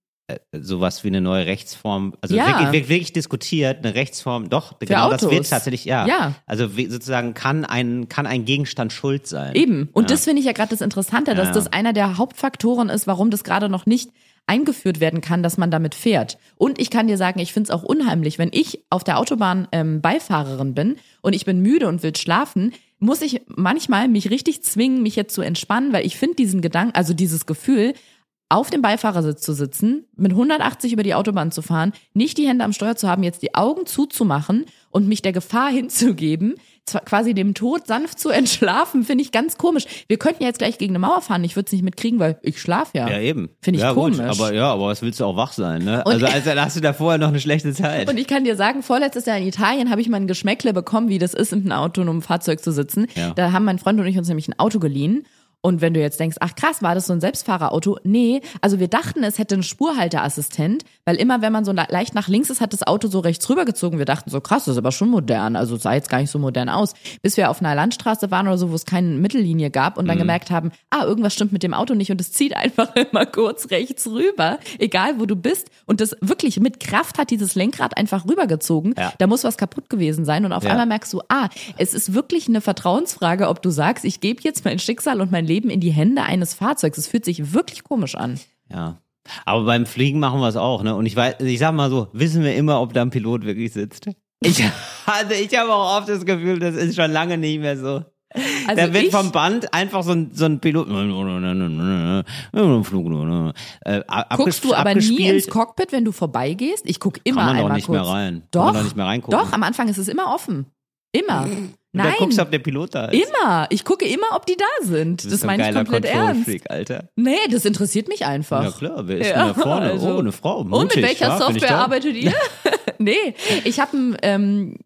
sowas wie eine neue Rechtsform, also Ja. wirklich, wirklich, wirklich diskutiert, eine Rechtsform, doch, genau das Autos. wird tatsächlich, ja. Ja. Also sozusagen kann ein, kann ein Gegenstand schuld sein. Eben. Und Ja. das finde ich ja gerade das Interessante, dass das einer der Hauptfaktoren ist, warum das gerade noch nicht eingeführt werden kann, dass man damit fährt. Und ich kann dir sagen, ich finde es auch unheimlich, wenn ich auf der Autobahn ähm, Beifahrerin bin und ich bin müde und will schlafen, muss ich manchmal mich richtig zwingen, mich jetzt zu entspannen, weil ich finde diesen Gedanken, also dieses Gefühl, auf dem Beifahrersitz zu sitzen, mit 180 über die Autobahn zu fahren, nicht die Hände am Steuer zu haben, jetzt die Augen zuzumachen und mich der Gefahr hinzugeben, quasi dem Tod sanft zu entschlafen, finde ich ganz komisch. Wir könnten ja jetzt gleich gegen eine Mauer fahren, ich würde es nicht mitkriegen, weil ich schlafe ja. Ja, eben. Finde ich ja, komisch. Gut, aber ja, aber was willst du auch wach sein, ne? Und- also, da hast du da vorher noch eine schlechte Zeit. Und ich kann dir sagen, vorletztes Jahr in Italien habe ich mal ein Geschmäckle bekommen, wie das ist, in einem autonomen Fahrzeug zu sitzen. Ja. Da haben mein Freund und ich uns nämlich ein Auto geliehen. Und wenn du jetzt denkst, ach krass, war das so ein Selbstfahrerauto? Nee, also wir dachten, es hätte einen Spurhalteassistent, weil immer, wenn man so le- leicht nach links ist, hat das Auto so rechts rübergezogen. Wir dachten so, krass, das ist aber schon modern. Also es sah jetzt gar nicht so modern aus. Bis wir auf einer Landstraße waren oder so, wo es keine Mittellinie gab und dann gemerkt haben, ah, irgendwas stimmt mit dem Auto nicht und es zieht einfach immer kurz rechts rüber, egal wo du bist. Und das wirklich mit Kraft hat dieses Lenkrad einfach rübergezogen. Ja. Da muss was kaputt gewesen sein. Und auf Ja. einmal merkst du, ah, es ist wirklich eine Vertrauensfrage, ob du sagst, ich gebe jetzt mein Schicksal und mein Leben in die Hände eines Fahrzeugs. Es fühlt sich wirklich komisch an. Ja. Aber beim Fliegen machen wir es auch, ne? Und ich weiß, ich sag mal so, wissen wir immer, ob da ein Pilot wirklich sitzt. Ich, also ich habe auch oft das Gefühl, das ist schon lange nicht mehr so. Also da wird ich, vom Band einfach so ein, so ein Pilot. Äh, guckst du aber nie ins Cockpit, wenn du vorbeigehst? Ich gucke immer Kann man einmal nicht kurz. mehr rein. Kann Doch, man doch nicht mehr reingucken. Doch, am Anfang ist es immer offen. Immer. Und Nein. dann guckst du, ob der Pilot da ist. Immer. Ich gucke immer, ob die da sind. Das so ein meine ich komplett ernst. Alter. Nee, das interessiert mich einfach. Ja klar, wer ist Ja, denn da vorne? also- oh, eine Frau. Und Mutig, mit welcher ja, Software arbeitet ihr? nee, ich habe ein, ähm,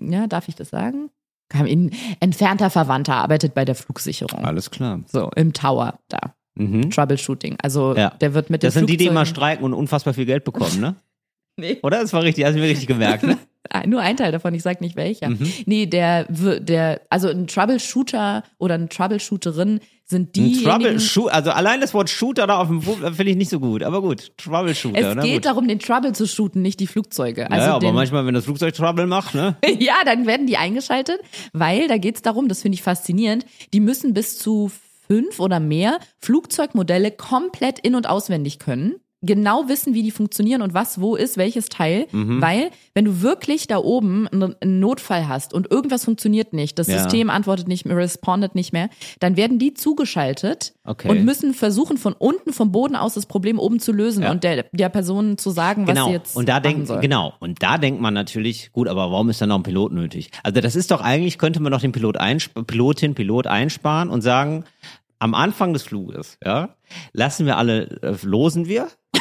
ja, darf ich das sagen? Ein entfernter Verwandter arbeitet bei der Flugsicherung. Alles klar. So, im Tower da. Mhm. Troubleshooting. Also Ja. der wird mit Das den sind die, die immer Flugzeugen- streiken und unfassbar viel Geld bekommen, ne? Nee. Oder? Das war richtig, hast du mir richtig gemerkt, ne? Nur ein Teil davon, ich sag nicht welcher. Mhm. Nee, der, der, also ein Troubleshooter oder eine Troubleshooterin sind diejenigen. Troubleshooter, also allein das Wort Shooter da auf dem Buch finde ich nicht so gut, aber gut, Troubleshooter, es ne? geht gut. darum, den Trouble zu shooten, nicht die Flugzeuge. Also ja, aber den, manchmal, wenn das Flugzeug Trouble macht, ne? ja, dann werden die eingeschaltet, weil da geht's darum, das finde ich faszinierend, die müssen bis zu fünf oder mehr Flugzeugmodelle komplett in- und auswendig können. Genau wissen, wie die funktionieren und was wo ist, welches Teil, Mhm. weil wenn du wirklich da oben einen Notfall hast und irgendwas funktioniert nicht, das Ja. System antwortet nicht mehr, respondet nicht mehr, dann werden die zugeschaltet Okay. und müssen versuchen von unten vom Boden aus das Problem oben zu lösen Ja. und der, der Person zu sagen, was Genau. sie jetzt und da denkt, soll. genau. Und da denkt man natürlich, gut, aber warum ist dann noch ein Pilot nötig? Also das ist doch eigentlich, könnte man doch den Pilot Pilotin, Pilot einsparen und sagen, am Anfang des Fluges, ja, lassen wir alle, äh, losen wir.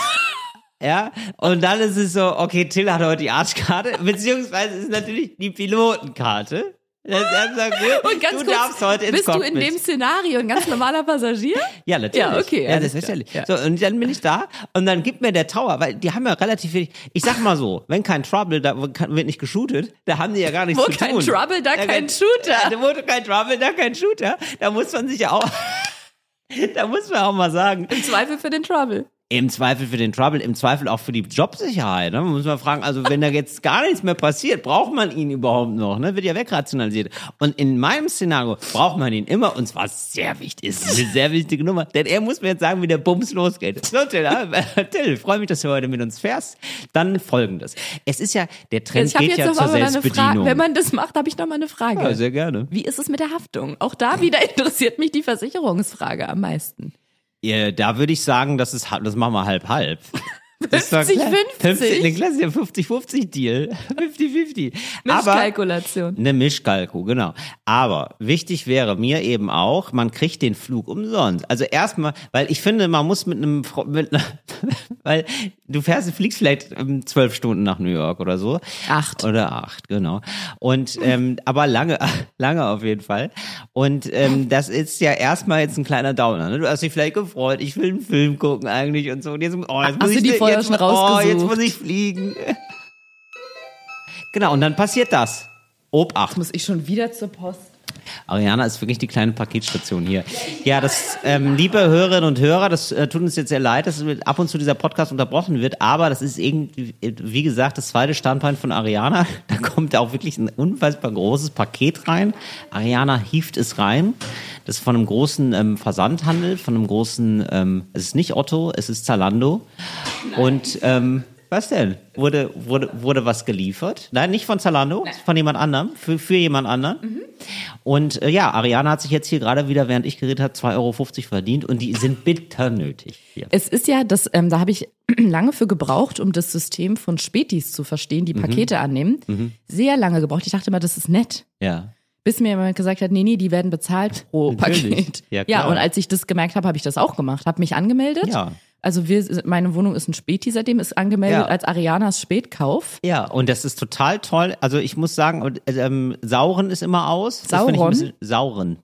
Ja, und dann ist es so, okay, Till hat heute die Arschkarte, beziehungsweise ist natürlich die Pilotenkarte. Das Und ganz du kurz, darfst heute ins bist du Cockpit. in dem Szenario ein ganz normaler Passagier? Ja, natürlich. Ja, okay, Ja, alles selbstverständlich. klar. So, und dann bin ich da und dann gibt mir der Tower, weil die haben ja relativ wenig, ich sag mal so, wenn kein Trouble, da wird nicht geshootet, da haben die ja gar nichts Wo zu kein tun. Trouble, da kein kein- Shooter. Ja, da wo kein Trouble, da kein Shooter. Da muss man sich ja auch, da muss man auch mal sagen, Im Zweifel für den Trouble. Im Zweifel für den Trouble, im Zweifel auch für die Jobsicherheit. Ne? Man muss mal fragen, also wenn da jetzt gar nichts mehr passiert, braucht man ihn überhaupt noch? Ne? Wird ja wegrationalisiert. Und in meinem Szenario braucht man ihn immer, und zwar sehr wichtig, ist eine sehr wichtige Nummer, denn er muss mir jetzt sagen, wie der Bums losgeht. So, Till, äh, Till freue mich, dass du heute mit uns fährst. Dann folgendes. Es ist ja, der Trend Ich geht ja zur. Selbstbedienung. Wenn man das macht, habe ich noch mal eine Frage. ja, sehr gerne. Wie ist es mit der Haftung? Auch da wieder interessiert mich die Versicherungsfrage am meisten. Ja, da würde ich sagen, das ist, das machen wir halb halb. 50, 50. Eine klassische 50-50-Deal. 50-50. Aber Mischkalkulation. Eine Mischkalku, genau. Aber wichtig wäre mir eben auch, man kriegt den Flug umsonst. Also erstmal, weil ich finde, man muss mit einem, mit einer, weil du fährst, fliegst vielleicht ähm, zwölf Stunden nach New York oder so. Acht. Oder acht, genau. Und ähm, aber lange, lange auf jeden Fall. Und ähm, das ist ja erstmal jetzt ein kleiner Downer. Ne? Du hast dich vielleicht gefreut, ich will einen Film gucken eigentlich und so. Und jetzt, oh, jetzt Hast muss du ich die vorher jetzt, schon Oh, jetzt rausgesucht? muss ich fliegen. Genau, und dann passiert das. Obacht. Muss ich schon wieder zur Post? Ariana ist wirklich die kleine Paketstation hier. Ja, das, ähm, liebe Hörerinnen und Hörer, das äh, tut uns jetzt sehr leid, dass ab und zu dieser Podcast unterbrochen wird, aber das ist irgendwie, wie gesagt, das zweite Standbein von Ariana. Da kommt auch wirklich ein unfassbar großes Paket rein. Ariana hieft es rein. Das ist von einem großen ähm, Versandhandel, von einem großen, ähm, es ist nicht Otto, es ist Zalando. Und ähm, was denn? Wurde, wurde, wurde was geliefert? Nein, nicht von Zalando, von jemand anderem, für, für jemand anderen. Und äh, ja, Ariana hat sich jetzt hier gerade wieder, während ich geredet habe, 2,50 Euro verdient und die sind bitter nötig. Hier. Es ist ja, das, ähm, da habe ich lange für gebraucht, um das System von Spätis zu verstehen, Mhm. die Pakete annehmen. Sehr lange gebraucht. Ich dachte immer, das ist nett. Ja. Bis mir jemand gesagt hat, nee, nee, die werden bezahlt pro Natürlich. Paket. Ja, ja, und als ich das gemerkt habe, habe ich das auch gemacht. Habe mich angemeldet. Ja. Also wir, meine Wohnung ist ein Späti seitdem, ist angemeldet Ja. als Arianas Spätkauf. Ja, und das ist total toll. Also ich muss sagen, äh, ähm, Sauren ist immer aus. Das find ich ein Sauron? bisschen- Sauren.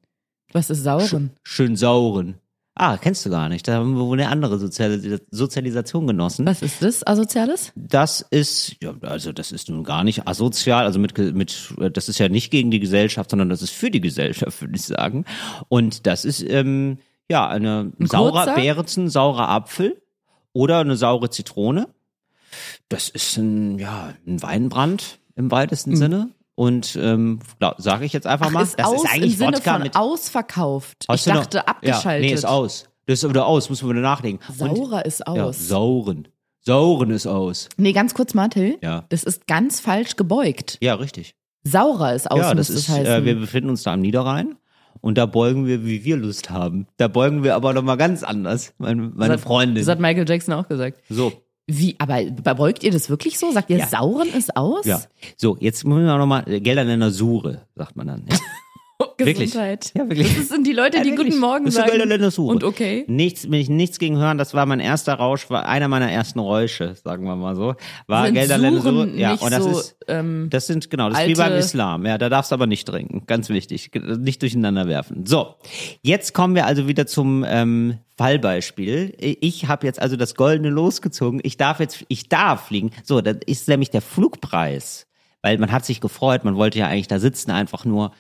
Was ist Sauren? Schön Sauren. Ah, kennst du gar nicht. Da haben wir wohl eine andere Sozialis Sozialisation genossen. Was ist das, Asoziales? Das ist, ja, also das ist nun gar nicht asozial, also mit, mit, das ist ja nicht gegen die Gesellschaft, sondern das ist für die Gesellschaft, würde ich sagen. Und das ist, ähm, ja, eine saurer kurzer? Beerenzen, saurer Apfel oder eine saure Zitrone. Das ist ein, ja, ein Weinbrand im weitesten Sinne. Und ähm, sage ich jetzt einfach mal, ist das aus ist eigentlich im Sinne Wodka von mit ausverkauft. Ich du noch- dachte abgeschaltet. Ja, nee, ist aus. Das ist wieder aus, muss man wieder nachlegen. Und- Saurer ist Ja, aus. sauren. Sauren ist aus. nee, ganz kurz, Martel. Ja. Das ist ganz falsch gebeugt. Ja, richtig. Saurer ist aus, ja, das ist, es heißen. äh, wir befinden uns da am Niederrhein und da beugen wir, wie wir Lust haben. Da beugen wir aber nochmal ganz anders, meine, meine das hat, Freundin. Das hat Michael Jackson auch gesagt. so, Wie, aber beugt ihr das wirklich so? Sagt ihr, Ja. Sauren ist aus? ja. So, jetzt müssen wir nochmal, Gelderländer Sure, sagt man dann. Ja. Wirklich? Gesundheit. Ja, wirklich. Das sind die Leute, die Ja, wirklich. Guten Morgen sagen. Und okay. Nichts, will ich nichts gegen hören. Das war mein erster Rausch, war einer meiner ersten Räusche, sagen wir mal so. War Sind Gelderländer Suren Sure. Ja, und das so, ist, ähm, Das sind, genau, das ist wie beim Islam. Ja, da darfst du aber nicht trinken. Ganz wichtig. Nicht durcheinander werfen. So, jetzt kommen wir also wieder zum ähm, Fallbeispiel. Ich habe jetzt also das Goldene losgezogen. Ich darf jetzt, ich darf fliegen. So, das ist nämlich der Flugpreis. Weil man hat sich gefreut, man wollte ja eigentlich da sitzen, einfach nur.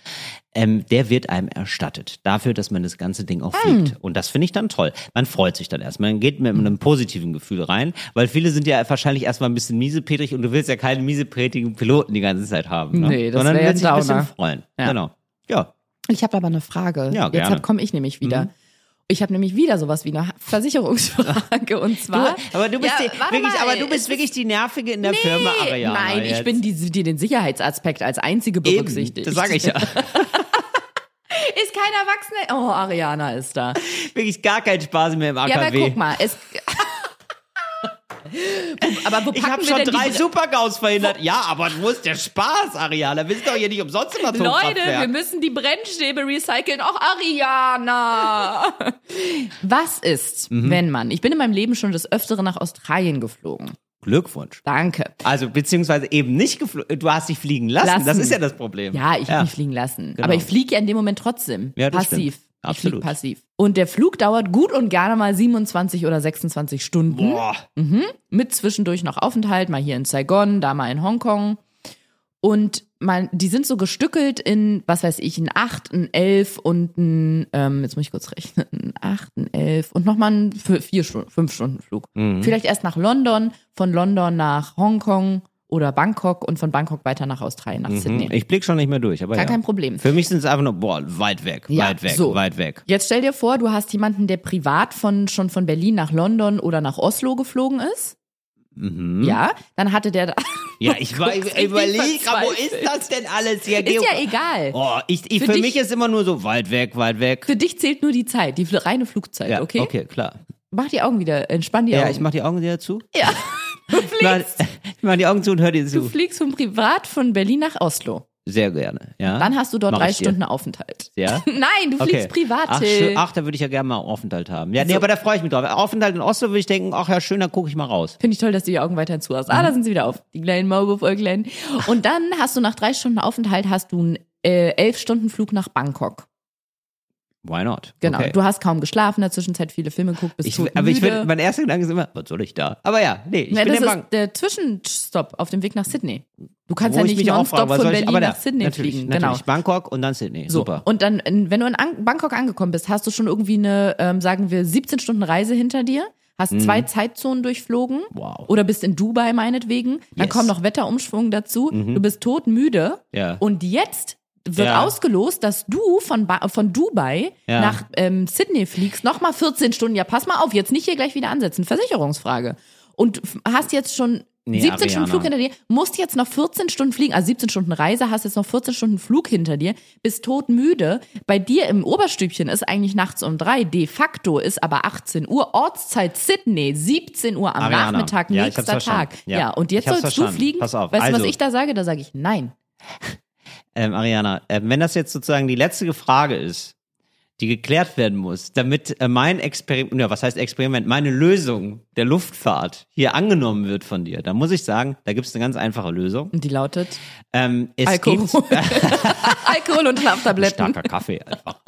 Ähm, der wird einem erstattet. Dafür, dass man das ganze Ding auch fliegt. Und das finde ich dann toll. Man freut sich dann erstmal. Man geht mit einem positiven Gefühl rein, weil viele sind ja wahrscheinlich erstmal ein bisschen miesepetrig und du willst ja keinen miesepetrigen Piloten die ganze Zeit haben. Ne? Nee, das Sondern willst dich ein bisschen freuen. Ja. Genau. Ja. Ich habe aber eine Frage. Ja, gerne. Mhm. Jetzt komme ich nämlich wieder. Ich habe nämlich wieder sowas wie eine Versicherungsfrage und zwar. Du, aber du bist, Ja, die, wirklich, mal, aber du bist ist- wirklich die Nervige in der Nee, Firma Ariana. Nein, ich jetzt. bin die, die den Sicherheitsaspekt als einzige Eben, berücksichtigt. das sage ich ja. Ist kein Erwachsener. Oh, Ariana ist da. wirklich gar keinen Spaß mehr im AKW. Ja, aber guck mal, es. aber wo packen Ich habe schon drei Supergaus verhindert. Ja, aber wo ist der Spaß, Ariana? Wir sind doch hier nicht umsonst im Leute, wir Atomkraftwerk. müssen die Brennstäbe recyceln. Auch Ariana. Was ist, Mhm. wenn man, ich bin in meinem Leben schon des Öfteren nach Australien geflogen. Glückwunsch. Danke. Also, beziehungsweise eben nicht geflogen. Du hast dich fliegen lassen. Lassen. Das ist ja das Problem. Ja, ich habe mich fliegen lassen. Genau. Aber ich fliege ja in dem Moment trotzdem. Ja, das passiv. stimmt. Absolut. passiv. Und der Flug dauert gut und gerne mal 27 oder 26 Stunden. Boah. Mit zwischendurch noch Aufenthalt, mal hier in Saigon, da mal in Hongkong. Und man, die sind so gestückelt in, was weiß ich, ein 8, ein 11 und ein, ähm, jetzt muss ich kurz rechnen, ein 8, ein 11 und nochmal ein 4 Stunden, 5 Stunden Flug. Mhm. Vielleicht erst nach London, von London nach Hongkong oder Bangkok und von Bangkok weiter nach Australien, nach Sydney. Ich blick schon nicht mehr durch, aber Gar ja. kein Problem. Für mich sind es einfach nur, boah, weit weg, Ja, weit weg, so. weit weg. Jetzt stell dir vor, du hast jemanden, der privat von, schon von Berlin nach London oder nach Oslo geflogen ist. Mhm. Ja, dann hatte der da. Ja, ich war, ich überlege, wo ist das denn alles hier? Ist ja egal. Oh, ich, ich, Für für, dich- mich ist immer nur so weit weg, weit weg. Für dich zählt nur die Zeit, die reine Flugzeit, Ja, okay? okay, klar. Mach die Augen wieder, entspann die Ja, Augen. ich mach die Augen wieder zu. ja. Du Ich mach, die Augen zu und hör dir du zu. fliegst von privat von Berlin nach Oslo. Sehr gerne, ja. Dann hast du dort Mach drei dir. Stunden Aufenthalt. Ja? Nein, du fliegst privat, Ach, schön. ach, da würde ich ja gerne mal Aufenthalt haben. Ja, nee, So. aber da freue ich mich drauf. Aufenthalt in Oslo würde ich denken, ach ja, schön, dann gucke ich mal raus. Finde ich toll, dass du die Augen weiterhin zu hast. Ah, Mhm. da sind sie wieder auf. Die kleinen Maulwurfäuglein. Und dann hast du nach drei Stunden Aufenthalt hast du einen äh, elf Stunden Flug nach Bangkok. Why not? Genau. Okay. Du hast kaum geschlafen, in der Zwischenzeit viele Filme geguckt, bist ich, todmüde. aber ich finde, mein erster Gedanke ist immer, was soll ich da? Aber ja, nee, ich ja, bin das der ist der Zwischenstopp auf dem Weg nach Sydney. Du kannst Wo ja ich nicht nonstop von ich, Berlin aber nach da, Sydney natürlich, fliegen. Natürlich. Genau. Bangkok und dann Sydney. So. Super. Und dann, wenn du in An Bangkok angekommen bist, hast du schon irgendwie eine, ähm, sagen wir, 17 Stunden Reise hinter dir, hast zwei Zeitzonen durchflogen Mhm. Wow. oder bist in Dubai meinetwegen, dann Yes. kommt noch Wetterumschwung dazu, du bist todmüde Ja. und jetzt wird Ja. ausgelost, dass du von, ba von Dubai Ja. nach ähm, Sydney fliegst, nochmal 14 Stunden. Ja, pass mal auf, jetzt nicht hier gleich wieder ansetzen. Versicherungsfrage. Und hast jetzt schon Nee, 17 Stunden Ariana. Flug hinter dir, musst jetzt noch 14 Stunden fliegen, also 17 Stunden Reise, hast jetzt noch 14 Stunden Flug hinter dir, bist todmüde. Bei dir im Oberstübchen ist eigentlich nachts um drei, de facto ist aber 18 Uhr, Ortszeit Sydney, 17 Uhr am Ariana. Nachmittag, Ja, nächster Tag. Ja. Ja. und jetzt sollst du verstanden. fliegen. Pass auf. Weißt du, was Also- ich da sage? Da sage ich nein. Ähm, Ariana, äh, wenn das jetzt sozusagen die letzte Frage ist, die geklärt werden muss, damit äh, mein Experiment, ja, was heißt Experiment, meine Lösung der Luftfahrt hier angenommen wird von dir, dann muss ich sagen, da gibt es eine ganz einfache Lösung. Und die lautet Ähm, es Alkohol. gibt Alkohol und Schlaftabletten. starker Kaffee einfach.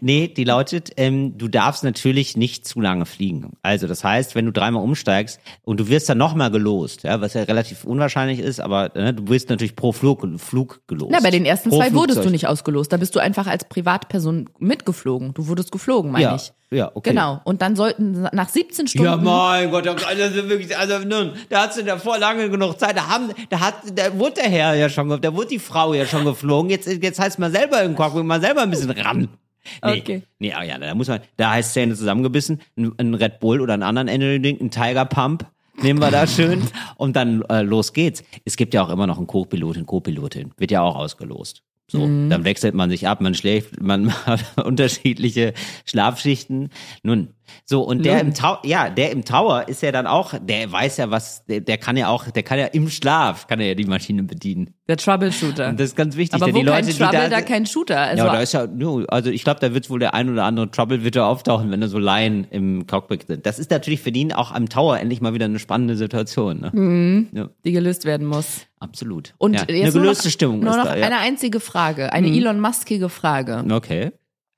Nee, die lautet, ähm, du darfst natürlich nicht zu lange fliegen. Also das heißt, wenn du dreimal umsteigst und du wirst dann nochmal gelost, ja, was ja relativ unwahrscheinlich ist, aber äh, du wirst natürlich pro Flug, Flug gelost. Na, bei den ersten Pro zwei wurdest du Flugzeug. nicht ausgelost. Da bist du einfach als Privatperson mitgeflogen. Du wurdest geflogen, meine Ja, ich. ja, okay. Genau. Und dann sollten nach 17 Stunden. Ja, mein Gott, also wirklich, also nun, da hast du davor lange genug Zeit. Da haben, da hat, da wurde der Herr ja schon, da wurde die Frau ja schon geflogen. Jetzt, jetzt heißt mal selber im Cockpit, mal selber ein bisschen ran. Nee, Okay. Nee, ah ja, da muss man, da heißt Zähne zusammengebissen, ein, ein Red Bull oder einen anderen Energy-Ding, ein Tiger Pump. Nehmen wir da schön und dann äh, los geht's. Es gibt ja auch immer noch einen Co-Pilotin, Co-Pilotin. Wird ja auch ausgelost. So, dann wechselt man sich ab, man schläft, man hat unterschiedliche Schlafschichten. Nun, so und der Nun. im Tower, ja, der im Tower ist ja dann auch, der weiß ja was, der, der kann ja auch, der kann ja im Schlaf, kann er ja die Maschine bedienen. Der Troubleshooter. Und das ist ganz wichtig, Aber denn wo die kein Leute, Trouble, die da, da kein Shooter. Also, ja, da ist ja, also ich glaube, da wird wohl der ein oder andere Trouble wird auftauchen, wenn da so Laien im Cockpit sind. Das ist natürlich für ihn auch am Tower endlich mal wieder eine spannende Situation. Ne? Ja, die gelöst werden muss. absolut. Und ja, jetzt eine nur gelöste noch, Stimmung Nur ist noch da. Eine einzige Frage. Eine Elon Muskige Frage. Okay.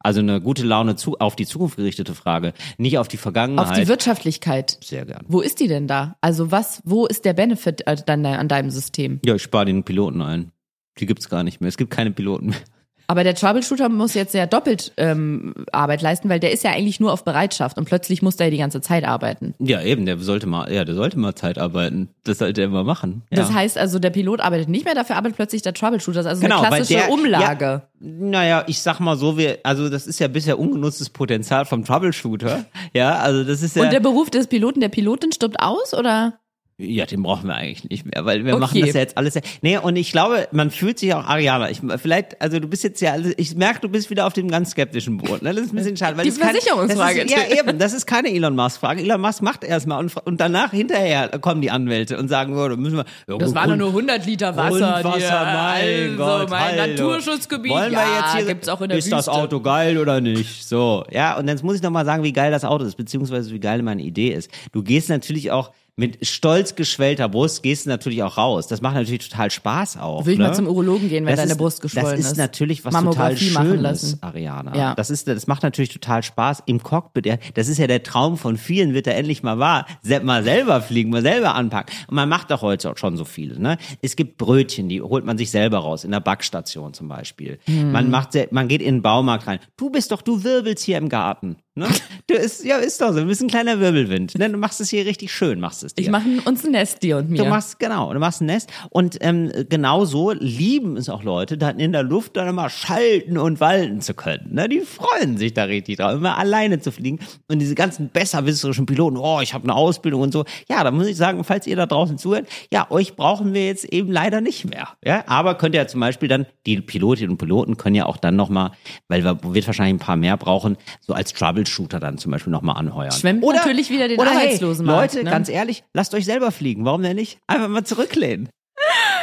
Also eine gute Laune zu, auf die Zukunft gerichtete Frage, nicht auf die Vergangenheit. Auf die Wirtschaftlichkeit. Sehr gern. Wo ist die denn da? Also was, wo ist der Benefit äh, dann an deinem System? Ja, ich spare den Piloten ein. Die gibt's gar nicht mehr. Es gibt keine Piloten mehr. Aber der Troubleshooter muss jetzt ja doppelt ähm, Arbeit leisten, weil der ist ja eigentlich nur auf Bereitschaft und plötzlich muss der die ganze Zeit arbeiten. Ja, eben, der sollte mal, ja, der sollte mal Zeit arbeiten. Das sollte er immer machen. Ja. Das heißt also, der Pilot arbeitet nicht mehr, dafür arbeitet plötzlich der Troubleshooter. Das ist also Genau, eine klassische der- Umlage. Ja, naja, ich sag mal so, wir, also das ist ja bisher ungenutztes Potenzial vom Troubleshooter. Ja, also das ist ja. Und der Beruf des Piloten, der Pilotin stirbt aus, oder? Ja, den brauchen wir eigentlich nicht mehr, weil wir Okay. machen das ja jetzt alles. Nee, und ich glaube, man fühlt sich auch, Ariana, ich, vielleicht, also du bist jetzt ja, also ich merke, du bist wieder auf dem ganz skeptischen Boot. Ne? Das ist ein bisschen schade. Weil Die das ist kein- Versicherungsfrage. Das ist, ja, eben, das ist keine Elon Musk-Frage. Elon Musk macht erstmal und, und danach hinterher kommen die Anwälte und sagen, oh, da müssen wir. Ja, Das waren nur 100 Liter Wasser. Grundwasser, die, mein also, Gott, mein hallo. Naturschutzgebiet. Wollen wir ja, jetzt hier, gibt's auch in der ist Wüste. das Auto geil oder nicht? So, ja, und jetzt muss ich noch mal sagen, wie geil das Auto ist, beziehungsweise wie geil meine Idee ist. Du gehst natürlich auch mit stolz geschwellter Brust, gehst du natürlich auch raus. Das macht natürlich total Spaß auch. Will ich ne? mal zum Urologen gehen, wenn Das deine ist- Brust geschwollen Das ist natürlich was total Mammographie machen Schönes, lassen. Ariana. Ja. Das ist, das macht natürlich total Spaß im Cockpit. Das ist ja der Traum von vielen, wird er endlich mal wahr. Mal selber fliegen, mal selber anpacken. Und man macht doch heute auch schon so viel. Ne? Es gibt Brötchen, die holt man sich selber raus, in der Backstation zum Beispiel. Hm. Man macht, man geht in den Baumarkt rein. Du bist doch, du wirbelst hier im Garten. Ne? Du ist, ja, ist doch so. Du bist ein kleiner Wirbelwind. Ne? Du machst es hier richtig schön, machst es dir. Ich mache uns ein Nest, dir und mir. Du machst, genau, du machst ein Nest. Und ähm, genau so lieben es auch Leute, dann in der Luft dann immer schalten und walten zu können. Ne? Die freuen sich da richtig drauf, immer alleine zu fliegen. Und diese ganzen besserwisserischen Piloten, oh, ich habe eine Ausbildung und so. Ja, da muss ich sagen, falls ihr da draußen zuhört, ja, euch brauchen wir jetzt eben leider nicht mehr. Ja, aber könnt ihr ja zum Beispiel dann, die Pilotinnen und Piloten können ja auch dann nochmal, weil wir wird wahrscheinlich ein paar mehr brauchen, so als Troubleshooter dann zum Beispiel nochmal anheuern. Schwemmt natürlich wieder den oder Arbeitslosenmarkt, Hey, Leute, ne? ganz ehrlich, lasst euch selber fliegen. Warum denn nicht? Einfach mal zurücklehnen.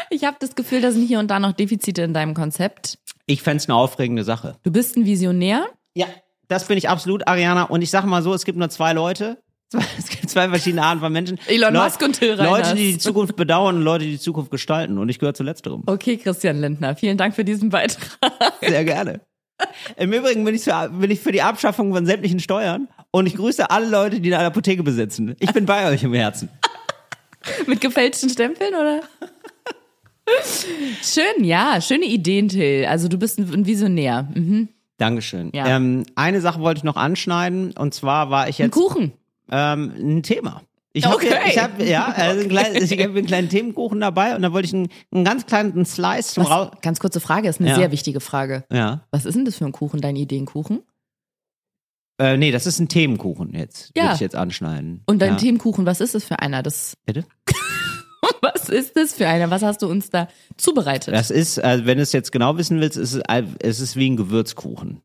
Ich habe das Gefühl, da sind hier und da noch Defizite in deinem Konzept. Ich fänd's eine aufregende Sache. Du bist ein Visionär. Ja, das bin ich absolut, Ariana. Und ich sag mal so, es gibt nur zwei Leute. Es gibt zwei verschiedene Arten von Menschen. Elon Leu- Musk und Till Reiners. Leute, die die Zukunft bedauern und Leute, die die Zukunft gestalten. Und ich gehöre zu letzterem. Okay, Christian Lindner, vielen Dank für diesen Beitrag. Sehr gerne. Im Übrigen bin ich, für, bin ich für die Abschaffung von sämtlichen Steuern. Und ich grüße alle Leute, die eine Apotheke besitzen. Ich bin bei euch im Herzen. Mit gefälschten Stempeln, oder? Schön, ja, schöne Ideen, Till. Also du bist ein ein Visionär. Mhm. Dankeschön. Ja. Ähm, eine Sache wollte ich noch anschneiden. Und zwar war ich Ein jetzt Kuchen. ähm, ein Thema. Ich habe Okay. ich hab, ja, also klein, ich habe einen kleinen Themenkuchen dabei und da wollte ich einen, einen ganz kleinen Slice zum Raus. Ganz kurze Frage, ist eine Ja. sehr wichtige Frage. Ja. Was ist denn das für ein Kuchen, dein Ideenkuchen? Äh, nee, das ist ein Themenkuchen jetzt. Ja. Würde ich jetzt anschneiden. Und dein ja. Themenkuchen, was ist das für einer? Das, Bitte? was ist das für einer? Was hast du uns da zubereitet? Das ist, äh, wenn du es jetzt genau wissen willst, ist es, es ist wie ein Gewürzkuchen.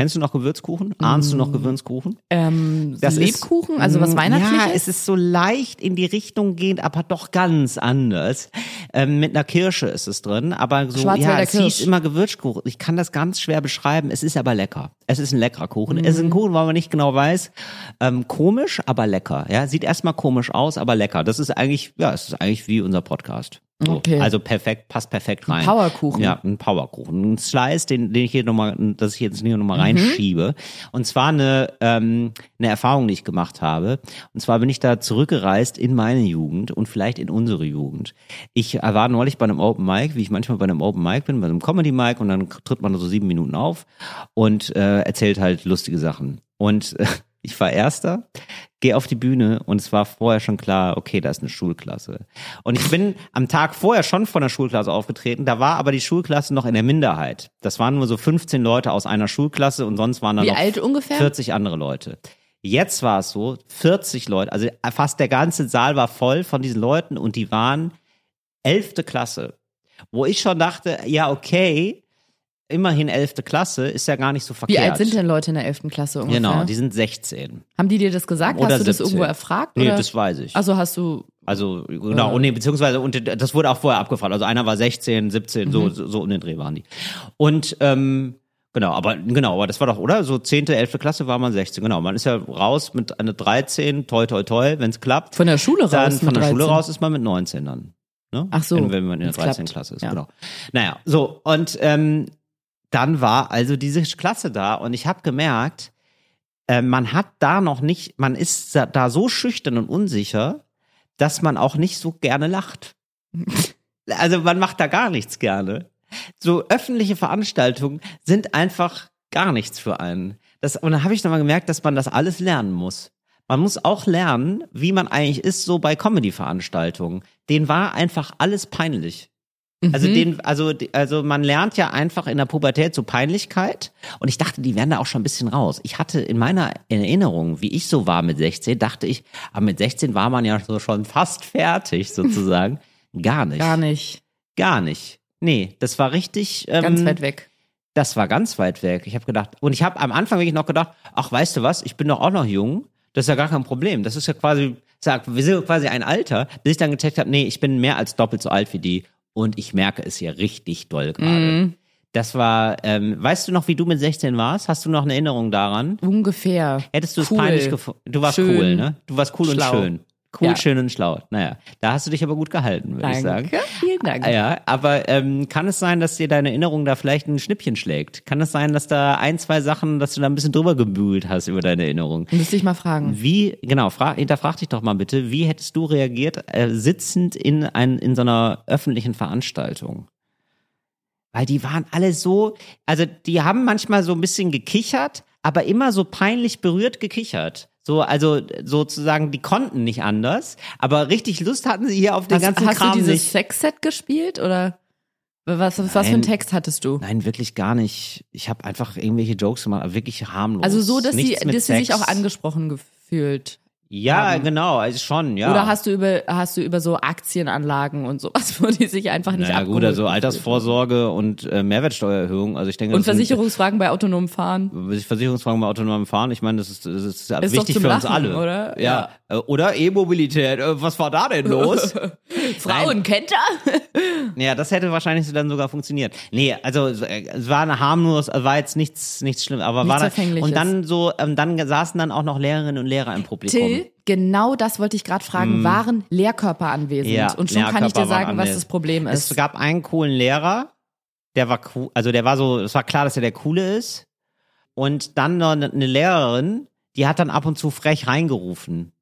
Kennst du noch Gewürzkuchen? Ahnst du noch Gewürzkuchen? ähm, Das ist- Lebkuchen, also was Mm, Weihnachtliches? Ja, es ist so leicht in die Richtung gehend, aber doch ganz anders. Ähm, mit einer Kirsche ist es drin, aber so, ja, es Kirsch. hieß immer Gewürzkuchen. Ich kann das ganz schwer beschreiben. Es ist aber lecker. Es ist ein leckerer Kuchen. Es ist Mhm. ein Kuchen, weil man nicht genau weiß. Ähm, komisch, aber lecker. Ja, sieht erstmal komisch aus, aber lecker. Das ist eigentlich, ja, es ist eigentlich wie unser Podcast. So. Okay. Also perfekt, passt perfekt rein. Powerkuchen. Ja, ein Powerkuchen. Ein Slice, den, den ich hier nochmal, dass ich jetzt hier nochmal Mhm. reinschiebe. Und zwar eine, ähm, eine Erfahrung, die ich gemacht habe. Und zwar bin ich da zurückgereist in meine Jugend und vielleicht in unsere Jugend. Ich war neulich bei einem Open Mic, wie ich manchmal bei einem Open Mic bin, bei einem Comedy Mic und dann tritt man so sieben Minuten auf und äh, erzählt halt lustige Sachen. Und äh, ich war Erster, gehe auf die Bühne und es war vorher schon klar, okay, da ist eine Schulklasse. Und ich bin am Tag vorher schon von der Schulklasse aufgetreten, da war aber die Schulklasse noch in der Minderheit. Das waren nur so 15 Leute aus einer Schulklasse und sonst waren da noch alt ungefähr? 40 andere Leute. Jetzt war es so, 40 Leute, also fast der ganze Saal war voll von diesen Leuten und die waren 11. Klasse. Wo ich schon dachte, ja, okay, immerhin 11. Klasse ist ja gar nicht so Wie verkehrt. alt sind denn Leute in der 11. Klasse ungefähr? Genau, die sind 16. Haben die dir das gesagt? Oder hast du das 17. irgendwo erfragt? Nee, oder? das weiß ich. Also hast du, Also, genau, und nee, beziehungsweise, und das wurde auch vorher abgefragt. Also einer war 16, 17, so, so, so um den Dreh waren die. Und, ähm, genau, aber, genau, aber das war doch, oder? So 10., 11. Klasse war man 16, genau. Man ist ja raus mit einer 13, toi, toi, toi, wenn's klappt. von der Schule raus dann von der Schule 13. raus ist man mit 19 dann. Ne? Ach so, Wenn, wenn man in der wenn's 13. klappt. Klasse ist, Ja. genau. Naja, so, und ähm, dann war also diese Klasse da und ich habe gemerkt, äh, man hat da noch nicht, man ist da- so schüchtern und unsicher, dass man auch nicht so gerne lacht. Also man macht da gar nichts gerne. so öffentliche Veranstaltungen sind einfach gar nichts für einen. Das, und dann habe ich nochmal gemerkt, dass man das alles lernen muss. Man muss auch lernen, wie man eigentlich ist, so bei Comedy-Veranstaltungen. Den war einfach alles peinlich. Also den, also, also man lernt ja einfach in der Pubertät so Peinlichkeit. Und ich dachte, die werden da auch schon ein bisschen raus. Ich hatte in meiner Erinnerung, wie ich so war mit 16, dachte ich, aber mit 16 war man ja so schon fast fertig sozusagen. Gar nicht. Gar nicht. Gar nicht. Nee, das war richtig. Ähm, Ganz weit weg. Das war ganz weit weg. Ich habe gedacht, und ich habe am Anfang wirklich noch gedacht, ach, weißt du was, ich bin doch auch noch jung. Das ist ja gar kein Problem. Das ist ja quasi, sagt, wir sind quasi ein Alter, bis ich dann gecheckt habe, nee, ich bin mehr als doppelt so alt wie die. Und ich merke es ja richtig doll gerade. Mhm. Das war, ähm, weißt du noch, wie du mit 16 warst? Hast du noch eine Erinnerung daran? Ungefähr. Hättest du es Cool. peinlich gefunden? Du warst Schön. cool, ne? Du warst cool Schlau. und schön. Cool, Ja. schön und schlau. Naja, da hast du dich aber gut gehalten, würde ich sagen. Vielen Dank. Ah Ja, aber ähm, kann es sein, dass dir deine Erinnerung da vielleicht ein Schnippchen schlägt? Kann es sein, dass da ein, zwei Sachen, dass du da ein bisschen drüber gebühlt hast über deine Erinnerung? Müsste ich mal fragen. Wie, genau, frag, hinterfrag dich doch mal bitte, wie hättest du reagiert, äh, sitzend in, ein, in so einer öffentlichen Veranstaltung? Weil die waren alle so, also die haben manchmal so ein bisschen gekichert, aber immer so peinlich berührt gekichert. So, also sozusagen, die konnten nicht anders, aber richtig Lust hatten sie hier auf den Hast, ganzen hast Kram du dieses nicht. Sexset gespielt oder was, was für Nein. einen Text hattest du? Nein, wirklich gar nicht. Ich habe einfach irgendwelche Jokes gemacht, aber wirklich harmlos. Also so, dass sie, Nichts dass sie sich auch angesprochen gefühlt. Ja, haben. genau, also schon, ja. Oder hast du über hast du über so Aktienanlagen und sowas, wo die sich einfach nicht naja, gut, also? Altersvorsorge und äh, Mehrwertsteuererhöhung. Also ich denke, und das sind- Versicherungsfragen bei autonomem Fahren. Versicherungsfragen bei autonomem Fahren, ich meine, das ist, das ist, doch wichtig für uns Lachen, alle. oder? Ja. Äh, Oder E-Mobilität. Äh, Was war da denn los? Frauen kennt er? ja, das hätte wahrscheinlich so dann sogar funktioniert. Nee, also äh, es war eine harmlos, war jetzt nichts, nichts schlimm, aber Nichts war da, Verfängliches. und dann so, ähm, dann saßen dann auch noch Lehrerinnen und Lehrer im Publikum. Till, genau das wollte ich gerade fragen. Waren Lehrkörper anwesend? Hm. Ja, und schon kann ich dir sagen, was das Problem ist. Es gab einen coolen Lehrer, der war cool, also der war so, es war klar, dass er der coole ist. Und dann noch eine eine Lehrerin, die hat dann ab und zu frech reingerufen.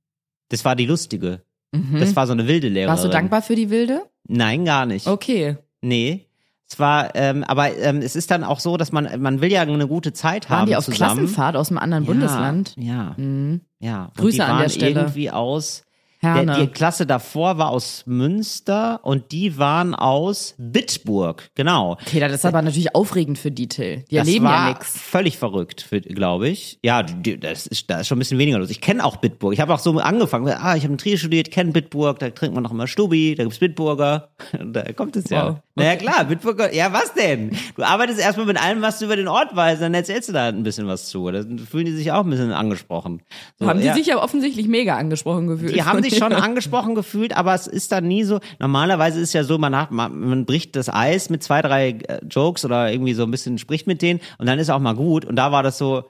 Das war die lustige. Das war so eine wilde Lehrerin. Mhm. Warst du dankbar für die Wilde? Nein, gar nicht. Okay. Nee. Es war, ähm, aber ähm, es ist dann auch so, dass man, man will ja eine gute Zeit Waren haben die auf zusammen. Klassenfahrt aus einem anderen Ja, Bundesland? Ja, Mhm. ja. Und Grüße die an waren der Stelle. irgendwie aus. Der, Herne. die Klasse davor war aus Münster und die waren aus Bitburg, genau. Okay, das ist aber natürlich aufregend für die Till. Die das erleben war ja nix. völlig verrückt, glaube ich. Ja, die, das ist, da ist schon ein bisschen weniger los. Ich kenne auch Bitburg. Ich habe auch so angefangen. Ah, ich habe in Trier studiert, kenne Bitburg. Da trinkt man noch immer Stubi. Da gibt's Bitburger. Da kommt es ja. Wow. Naja, klar, Bitburger. Ja, was denn? Du arbeitest erstmal mit allem, was du über den Ort weißt. Dann erzählst du da ein bisschen was zu. Da fühlen die sich auch ein bisschen angesprochen. So, haben die ja. sich ja offensichtlich mega angesprochen gefühlt. Die haben sich. Schon angesprochen gefühlt, aber es ist dann nie so. Normalerweise ist ja so, man, hat, man, man bricht das Eis mit zwei, drei äh, Jokes oder irgendwie so ein bisschen spricht mit denen und dann ist auch mal gut. Und da war das so,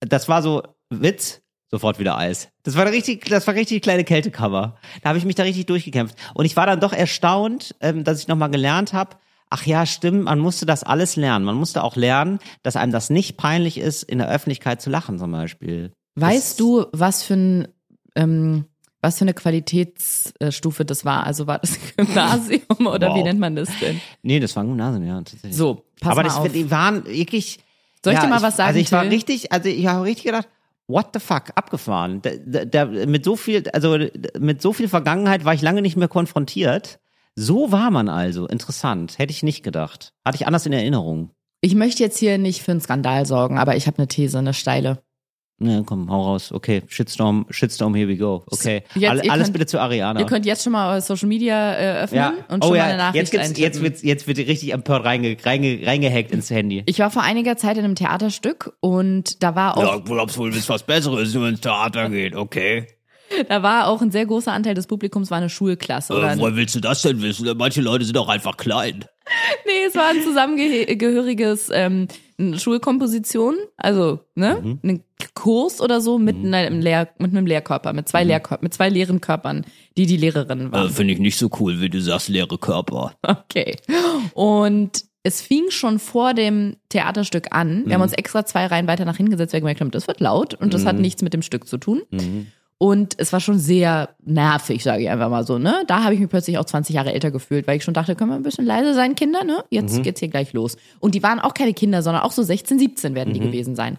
das war so Witz, sofort wieder Eis. Das war richtig, das war richtig kleine Kältekammer. Da habe ich mich da richtig durchgekämpft. Und ich war dann doch erstaunt, ähm, dass ich nochmal gelernt habe, ach ja, stimmt, man musste das alles lernen. Man musste auch lernen, dass einem das nicht peinlich ist, in der Öffentlichkeit zu lachen zum Beispiel. Weißt du, was für ein ähm, was für eine Qualitätsstufe das war? Also war das Gymnasium oder wie Wow. nennt man das denn? Nee, das war ein Gymnasium, ja, tatsächlich. So, pass aber mal das, auf. die waren wirklich. Soll ich ja, dir mal was sagen, Also ich war Till? richtig, also ich habe richtig gedacht, what the fuck, abgefahren. Da, da, da, mit so viel, also mit so viel Vergangenheit war ich lange nicht mehr konfrontiert. So war man also. Interessant. Hätte ich nicht gedacht. Hatte ich anders in Erinnerung. Ich möchte jetzt hier nicht für einen Skandal sorgen, aber ich habe eine These, eine steile. Ne, komm, hau raus. Okay, Shitstorm, Shitstorm, here we go. Okay. Jetzt, ihr alles könnt- bitte zu Ariana. Ihr könnt jetzt schon mal eure Social Media äh, öffnen ja. und oh schon ja, mal eine Nachricht jetzt, jetzt, wird, jetzt wird die richtig empört reinge, reinge, reingehackt ins Handy. ich war vor einiger Zeit in einem Theaterstück und da war auch, glaubst wohl, willst was Besseres, wenn ins Theater geht, okay. da war auch ein sehr großer Anteil des Publikums war eine Schulklasse oder eine, willst du das denn wissen? Manche Leute sind auch einfach klein. nee, es war ein zusammengehöriges ähm, eine Schulkomposition, also ne, Mhm. ein Kurs oder so mit einem Lehr mit einem Lehrkörper, mit Mhm. zwei Lehrkörpern, mit zwei leeren Körpern, die die Lehrerinnen waren. Finde ich nicht so cool, wie du sagst, leere Körper. Okay. Und es fing schon vor dem Theaterstück an. Wir haben uns extra zwei Reihen weiter nach hinten gesetzt, weil wir gemerkt haben, das wird laut und das hat nichts mit dem Stück zu tun. Und es war schon sehr nervig, sage ich einfach mal so, ne? Da habe ich mich plötzlich auch 20 Jahre älter gefühlt, weil ich schon dachte, können wir ein bisschen leise sein, Kinder, ne? Jetzt geht's hier gleich los. Und die waren auch keine Kinder, sondern auch so 16, 17 werden die gewesen sein.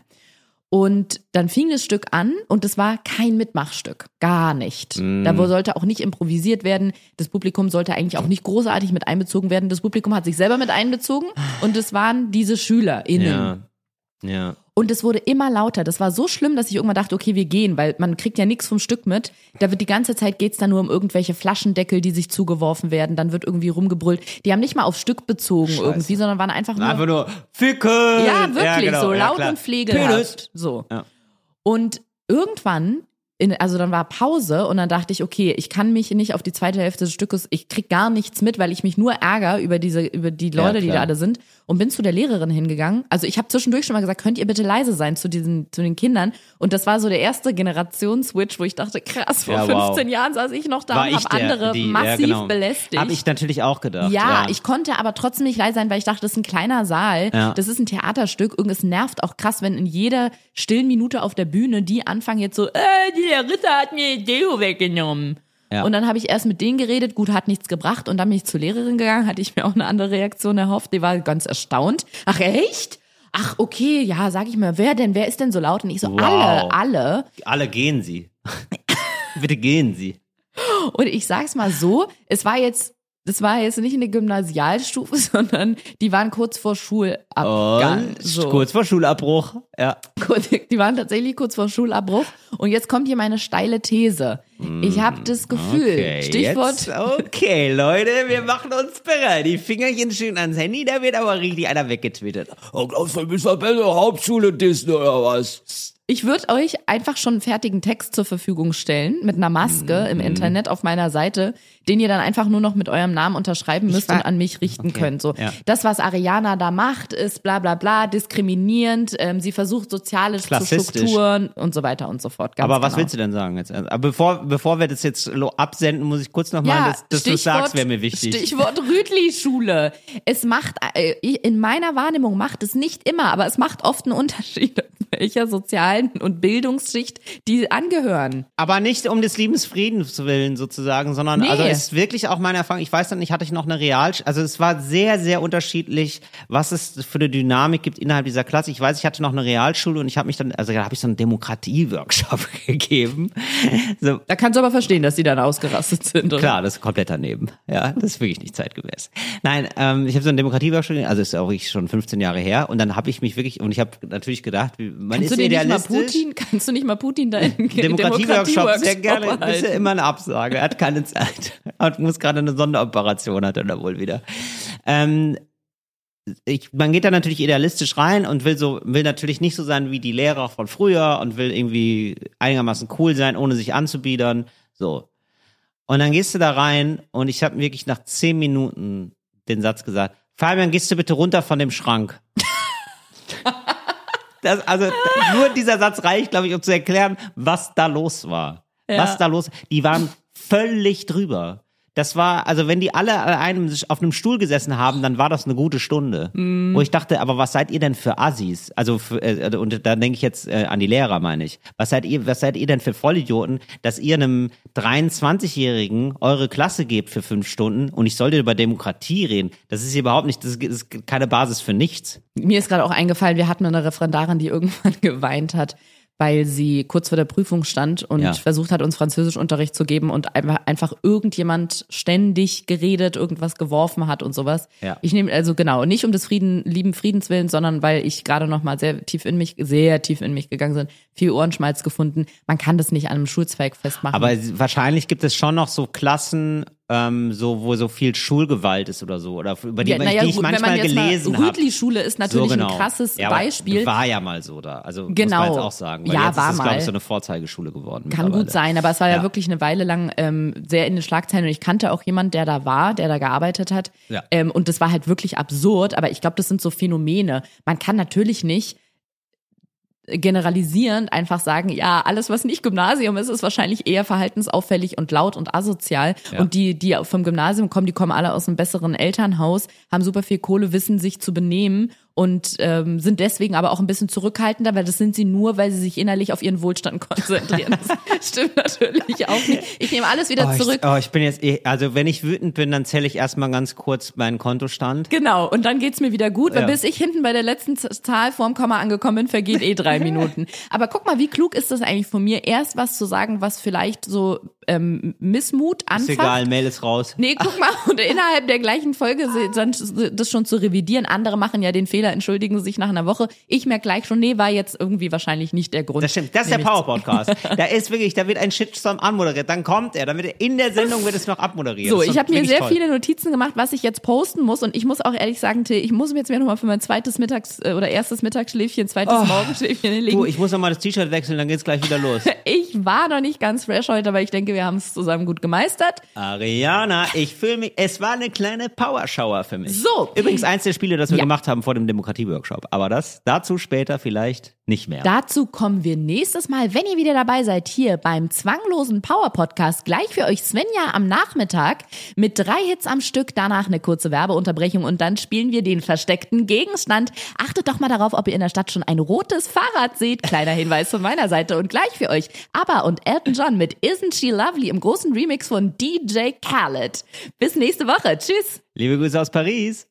Und dann fing das Stück an und es war kein Mitmachstück. Gar nicht. Da wo- sollte auch nicht improvisiert werden. Das Publikum sollte eigentlich auch nicht großartig mit einbezogen werden. Das Publikum hat sich selber mit einbezogen und es waren diese SchülerInnen. Ja. Ja. Und es wurde immer lauter. Das war so schlimm, dass ich irgendwann dachte, okay, wir gehen, weil man kriegt ja nichts vom Stück mit. Da wird die ganze Zeit geht's dann nur um irgendwelche Flaschendeckel, die sich zugeworfen werden. Dann wird irgendwie rumgebrüllt. Die haben nicht mal aufs Stück bezogen irgendwie, sondern waren einfach nur. Einfach nur Ficke. ja, wirklich, genau, so ja, laut klar. und pflegelhaft. Penis. So. Ja. Und irgendwann, in, also dann war Pause und dann dachte ich, okay, ich kann mich nicht auf die zweite Hälfte des Stückes, ich krieg gar nichts mit, weil ich mich nur ärgere über diese, über die Ja, Leute, die da alle sind und bin zu der Lehrerin hingegangen. Also ich habe zwischendurch schon mal gesagt, könnt ihr bitte leise sein zu diesen, zu den Kindern? Und das war so der erste Generationsswitch, wo ich dachte, krass, vor Ja, wow. 15 Jahren saß ich noch da War und habe der, andere die, massiv ja, genau. belästigt. Habe ich natürlich auch gedacht. Ja, ich konnte aber trotzdem nicht leise sein, weil ich dachte, das ist ein kleiner Saal. Ja. Das ist ein Theaterstück. Und es nervt auch krass, wenn in jeder stillen Minute auf der Bühne die anfangen jetzt so, äh, der Ritter hat mir Deo weggenommen. Ja. Und dann habe ich erst mit denen geredet, gut, hat nichts gebracht. Und dann bin ich zur Lehrerin gegangen, hatte ich mir auch eine andere Reaktion erhofft. Die war ganz erstaunt. Ach, echt? Ach, okay, ja, sag ich mal, wer denn, wer ist denn so laut? Und ich so, Wow. alle, alle. Alle gehen Sie. Bitte gehen Sie. Und ich sag's mal so, es war jetzt, das war jetzt nicht eine Gymnasialstufe, sondern die waren kurz vor Schulabgang. So. kurz vor Schulabbruch. Ja. Kurz- Die waren tatsächlich kurz vor Schulabbruch. Und jetzt kommt hier meine steile These. Ich habe das Gefühl, Mm, Okay, Stichwort, Jetzt, okay, Leute, wir machen uns bereit. Die Fingerchen schön ans Handy, da wird aber richtig einer weggetwittert. Oh, glaubst du, du bist doch besser Hauptschule Disney oder was? Ich würde euch einfach schon einen fertigen Text zur Verfügung stellen mit einer Maske Mm, im Internet auf meiner Seite, den ihr dann einfach nur noch mit eurem Namen unterschreiben müsst und an mich richten könnt. So, ja. das, was Ariana da macht, ist bla bla bla, diskriminierend. Ähm, sie versucht soziale. Strukturen und so weiter und so fort. Ganz aber was genau. willst du denn sagen jetzt? Aber bevor, bevor wir das jetzt absenden, muss ich kurz nochmal, Ja, dass, dass du sagst, wäre mir wichtig. Stichwort Rütli-Schule. Es macht, äh, in meiner Wahrnehmung macht es nicht immer, aber es macht oft einen Unterschied, welcher sozialen und Bildungsschicht die angehören. Aber nicht um des Liebensfriedens willen sozusagen, sondern Nee. also es ist wirklich auch meine Erfahrung. Ich weiß dann nicht, hatte ich noch eine Real, also es war sehr, sehr unterschiedlich, was es für eine Dynamik gibt innerhalb dieser Klasse. Ich weiß, ich hatte noch eine Realschule und ich habe mich dann, also da habe ich so einen Demokratie-Workshop gegeben. So, Da kannst du aber verstehen, dass die dann ausgerastet sind. Oder? Klar, das ist komplett daneben. Ja, das ist wirklich nicht zeitgemäß. Nein, ähm, ich habe so einen Demokratieworkshop, also ist auch wirklich schon 15 Jahre her. Und dann habe ich mich wirklich, und ich habe natürlich gedacht, man Kannst ist du Putin, kannst du nicht mal Putin da in Demokratieworkshop sehr gerne. Das ist ja immer eine Absage. Er hat keine Zeit. Er muss gerade eine Sonderoperation, hat er da wohl wieder. Ähm, ich, man geht da natürlich idealistisch rein und will so, will natürlich nicht so sein wie die Lehrer von früher und will irgendwie einigermaßen cool sein, ohne sich anzubiedern. So. Und dann gehst du da rein und ich habe wirklich nach zehn Minuten den Satz gesagt, Fabian, gehst du bitte runter von dem Schrank. Das, also nur dieser Satz reicht, glaube ich, um zu erklären, was da los war. Ja. Was da los Die waren völlig drüber. Das war, also wenn die alle einem, auf einem Stuhl gesessen haben, dann war das eine gute Stunde. Mhm. Wo ich dachte, aber was seid ihr denn für Assis? Also, für, äh, und da denke ich jetzt äh, an die Lehrer, meine ich. Was seid ihr, was seid ihr denn für Vollidioten, dass ihr einem 23-Jährigen eure Klasse gebt für fünf Stunden und ich sollte über Demokratie reden? Das ist überhaupt nicht, das ist keine Basis für nichts. Mir ist gerade auch eingefallen, wir hatten eine Referendarin, die irgendwann geweint hat, weil sie kurz vor der Prüfung stand und Ja. versucht hat, uns Französischunterricht zu geben und einfach, irgendjemand ständig geredet, irgendwas geworfen hat und sowas. Ja. Ich nehme also genau, nicht um des Frieden, lieben Friedens willen, sondern weil ich gerade noch mal sehr tief in mich, sehr tief in mich gegangen bin, viel Ohrenschmalz gefunden. Man kann das nicht an einem Schulzweig festmachen. Aber wahrscheinlich gibt es schon noch so Klassen, ähm, so wo so viel Schulgewalt ist oder so, oder über die, ja, naja, die ich gut, wenn manchmal man jetzt gelesen habe. Rütli-Schule ist natürlich ein krasses genau. ja, Beispiel. War ja mal so da. Also muss Genau. man jetzt auch sagen. Weil Ja, jetzt war ist glaube mal. ich, so eine Vorzeigeschule geworden. Kann gut sein, aber es war ja, Ja. wirklich eine Weile lang ähm, sehr in den Schlagzeilen und ich kannte auch jemand, der da war, der da gearbeitet hat. Ja. Ähm, und das war halt wirklich absurd, aber ich glaube, das sind so Phänomene. Man kann natürlich nicht generalisierend einfach sagen, ja, alles, was nicht Gymnasium ist, ist wahrscheinlich eher verhaltensauffällig und laut und asozial. Ja. Und die, die vom Gymnasium kommen, die kommen alle aus einem besseren Elternhaus, haben super viel Kohle, wissen sich zu benehmen und ähm, sind deswegen aber auch ein bisschen zurückhaltender, weil das sind sie nur, weil sie sich innerlich auf ihren Wohlstand konzentrieren. Das stimmt natürlich auch nicht. Ich nehme alles wieder Oh, zurück. ich, oh, ich bin jetzt, eh- also wenn ich wütend bin, dann zähle ich erstmal ganz kurz meinen Kontostand. Genau, und dann geht's mir wieder gut, weil Ja. bis ich hinten bei der letzten Zahl vorm Komma angekommen bin, vergeht eh drei Minuten. Aber guck mal, wie klug ist das eigentlich von mir, erst was zu sagen, was vielleicht so ähm, Missmut Ist anfasst. egal, Mail ist raus. Nee, guck mal, und innerhalb der gleichen Folge dann das schon zu revidieren. Andere machen ja den Fehler, entschuldigen sich nach einer Woche. Ich merke gleich schon, nee, war jetzt irgendwie wahrscheinlich nicht der Grund. Das stimmt, das ist der Nämlich- Power Podcast. da ist wirklich, da wird ein Shitstorm anmoderiert, dann kommt er, dann wird er in der Sendung wird es noch abmoderiert. So, ist ich habe mir sehr toll. viele Notizen gemacht, was ich jetzt posten muss. Und ich muss auch ehrlich sagen, Till, ich muss mir jetzt mir nochmal für mein zweites Mittags- äh, oder erstes Mittagsschläfchen, zweites Morgenschläfchen hinlegen. Oh. Du, ich muss noch mal das T-Shirt wechseln, dann geht's gleich wieder los. Ich war noch nicht ganz fresh heute, aber ich denke, wir haben es zusammen gut gemeistert. Ariana, ich fühle mich, es war eine kleine Powershower für mich. So. Übrigens eins der Spiele, das wir Ja. gemacht haben vor dem Demokratie-Workshop. Aber das, dazu später vielleicht nicht mehr. Dazu kommen wir nächstes Mal, wenn ihr wieder dabei seid, hier beim zwanglosen Power Podcast. Gleich für euch Svenja am Nachmittag mit drei Hits am Stück, danach eine kurze Werbeunterbrechung und dann spielen wir den versteckten Gegenstand. Achtet doch mal darauf, ob ihr in der Stadt schon ein rotes Fahrrad seht. Kleiner Hinweis von meiner Seite und gleich für euch ABBA und Elton John mit Isn't She Lovely im großen Remix von DJ Khaled. Bis nächste Woche. Tschüss. Liebe Grüße aus Paris.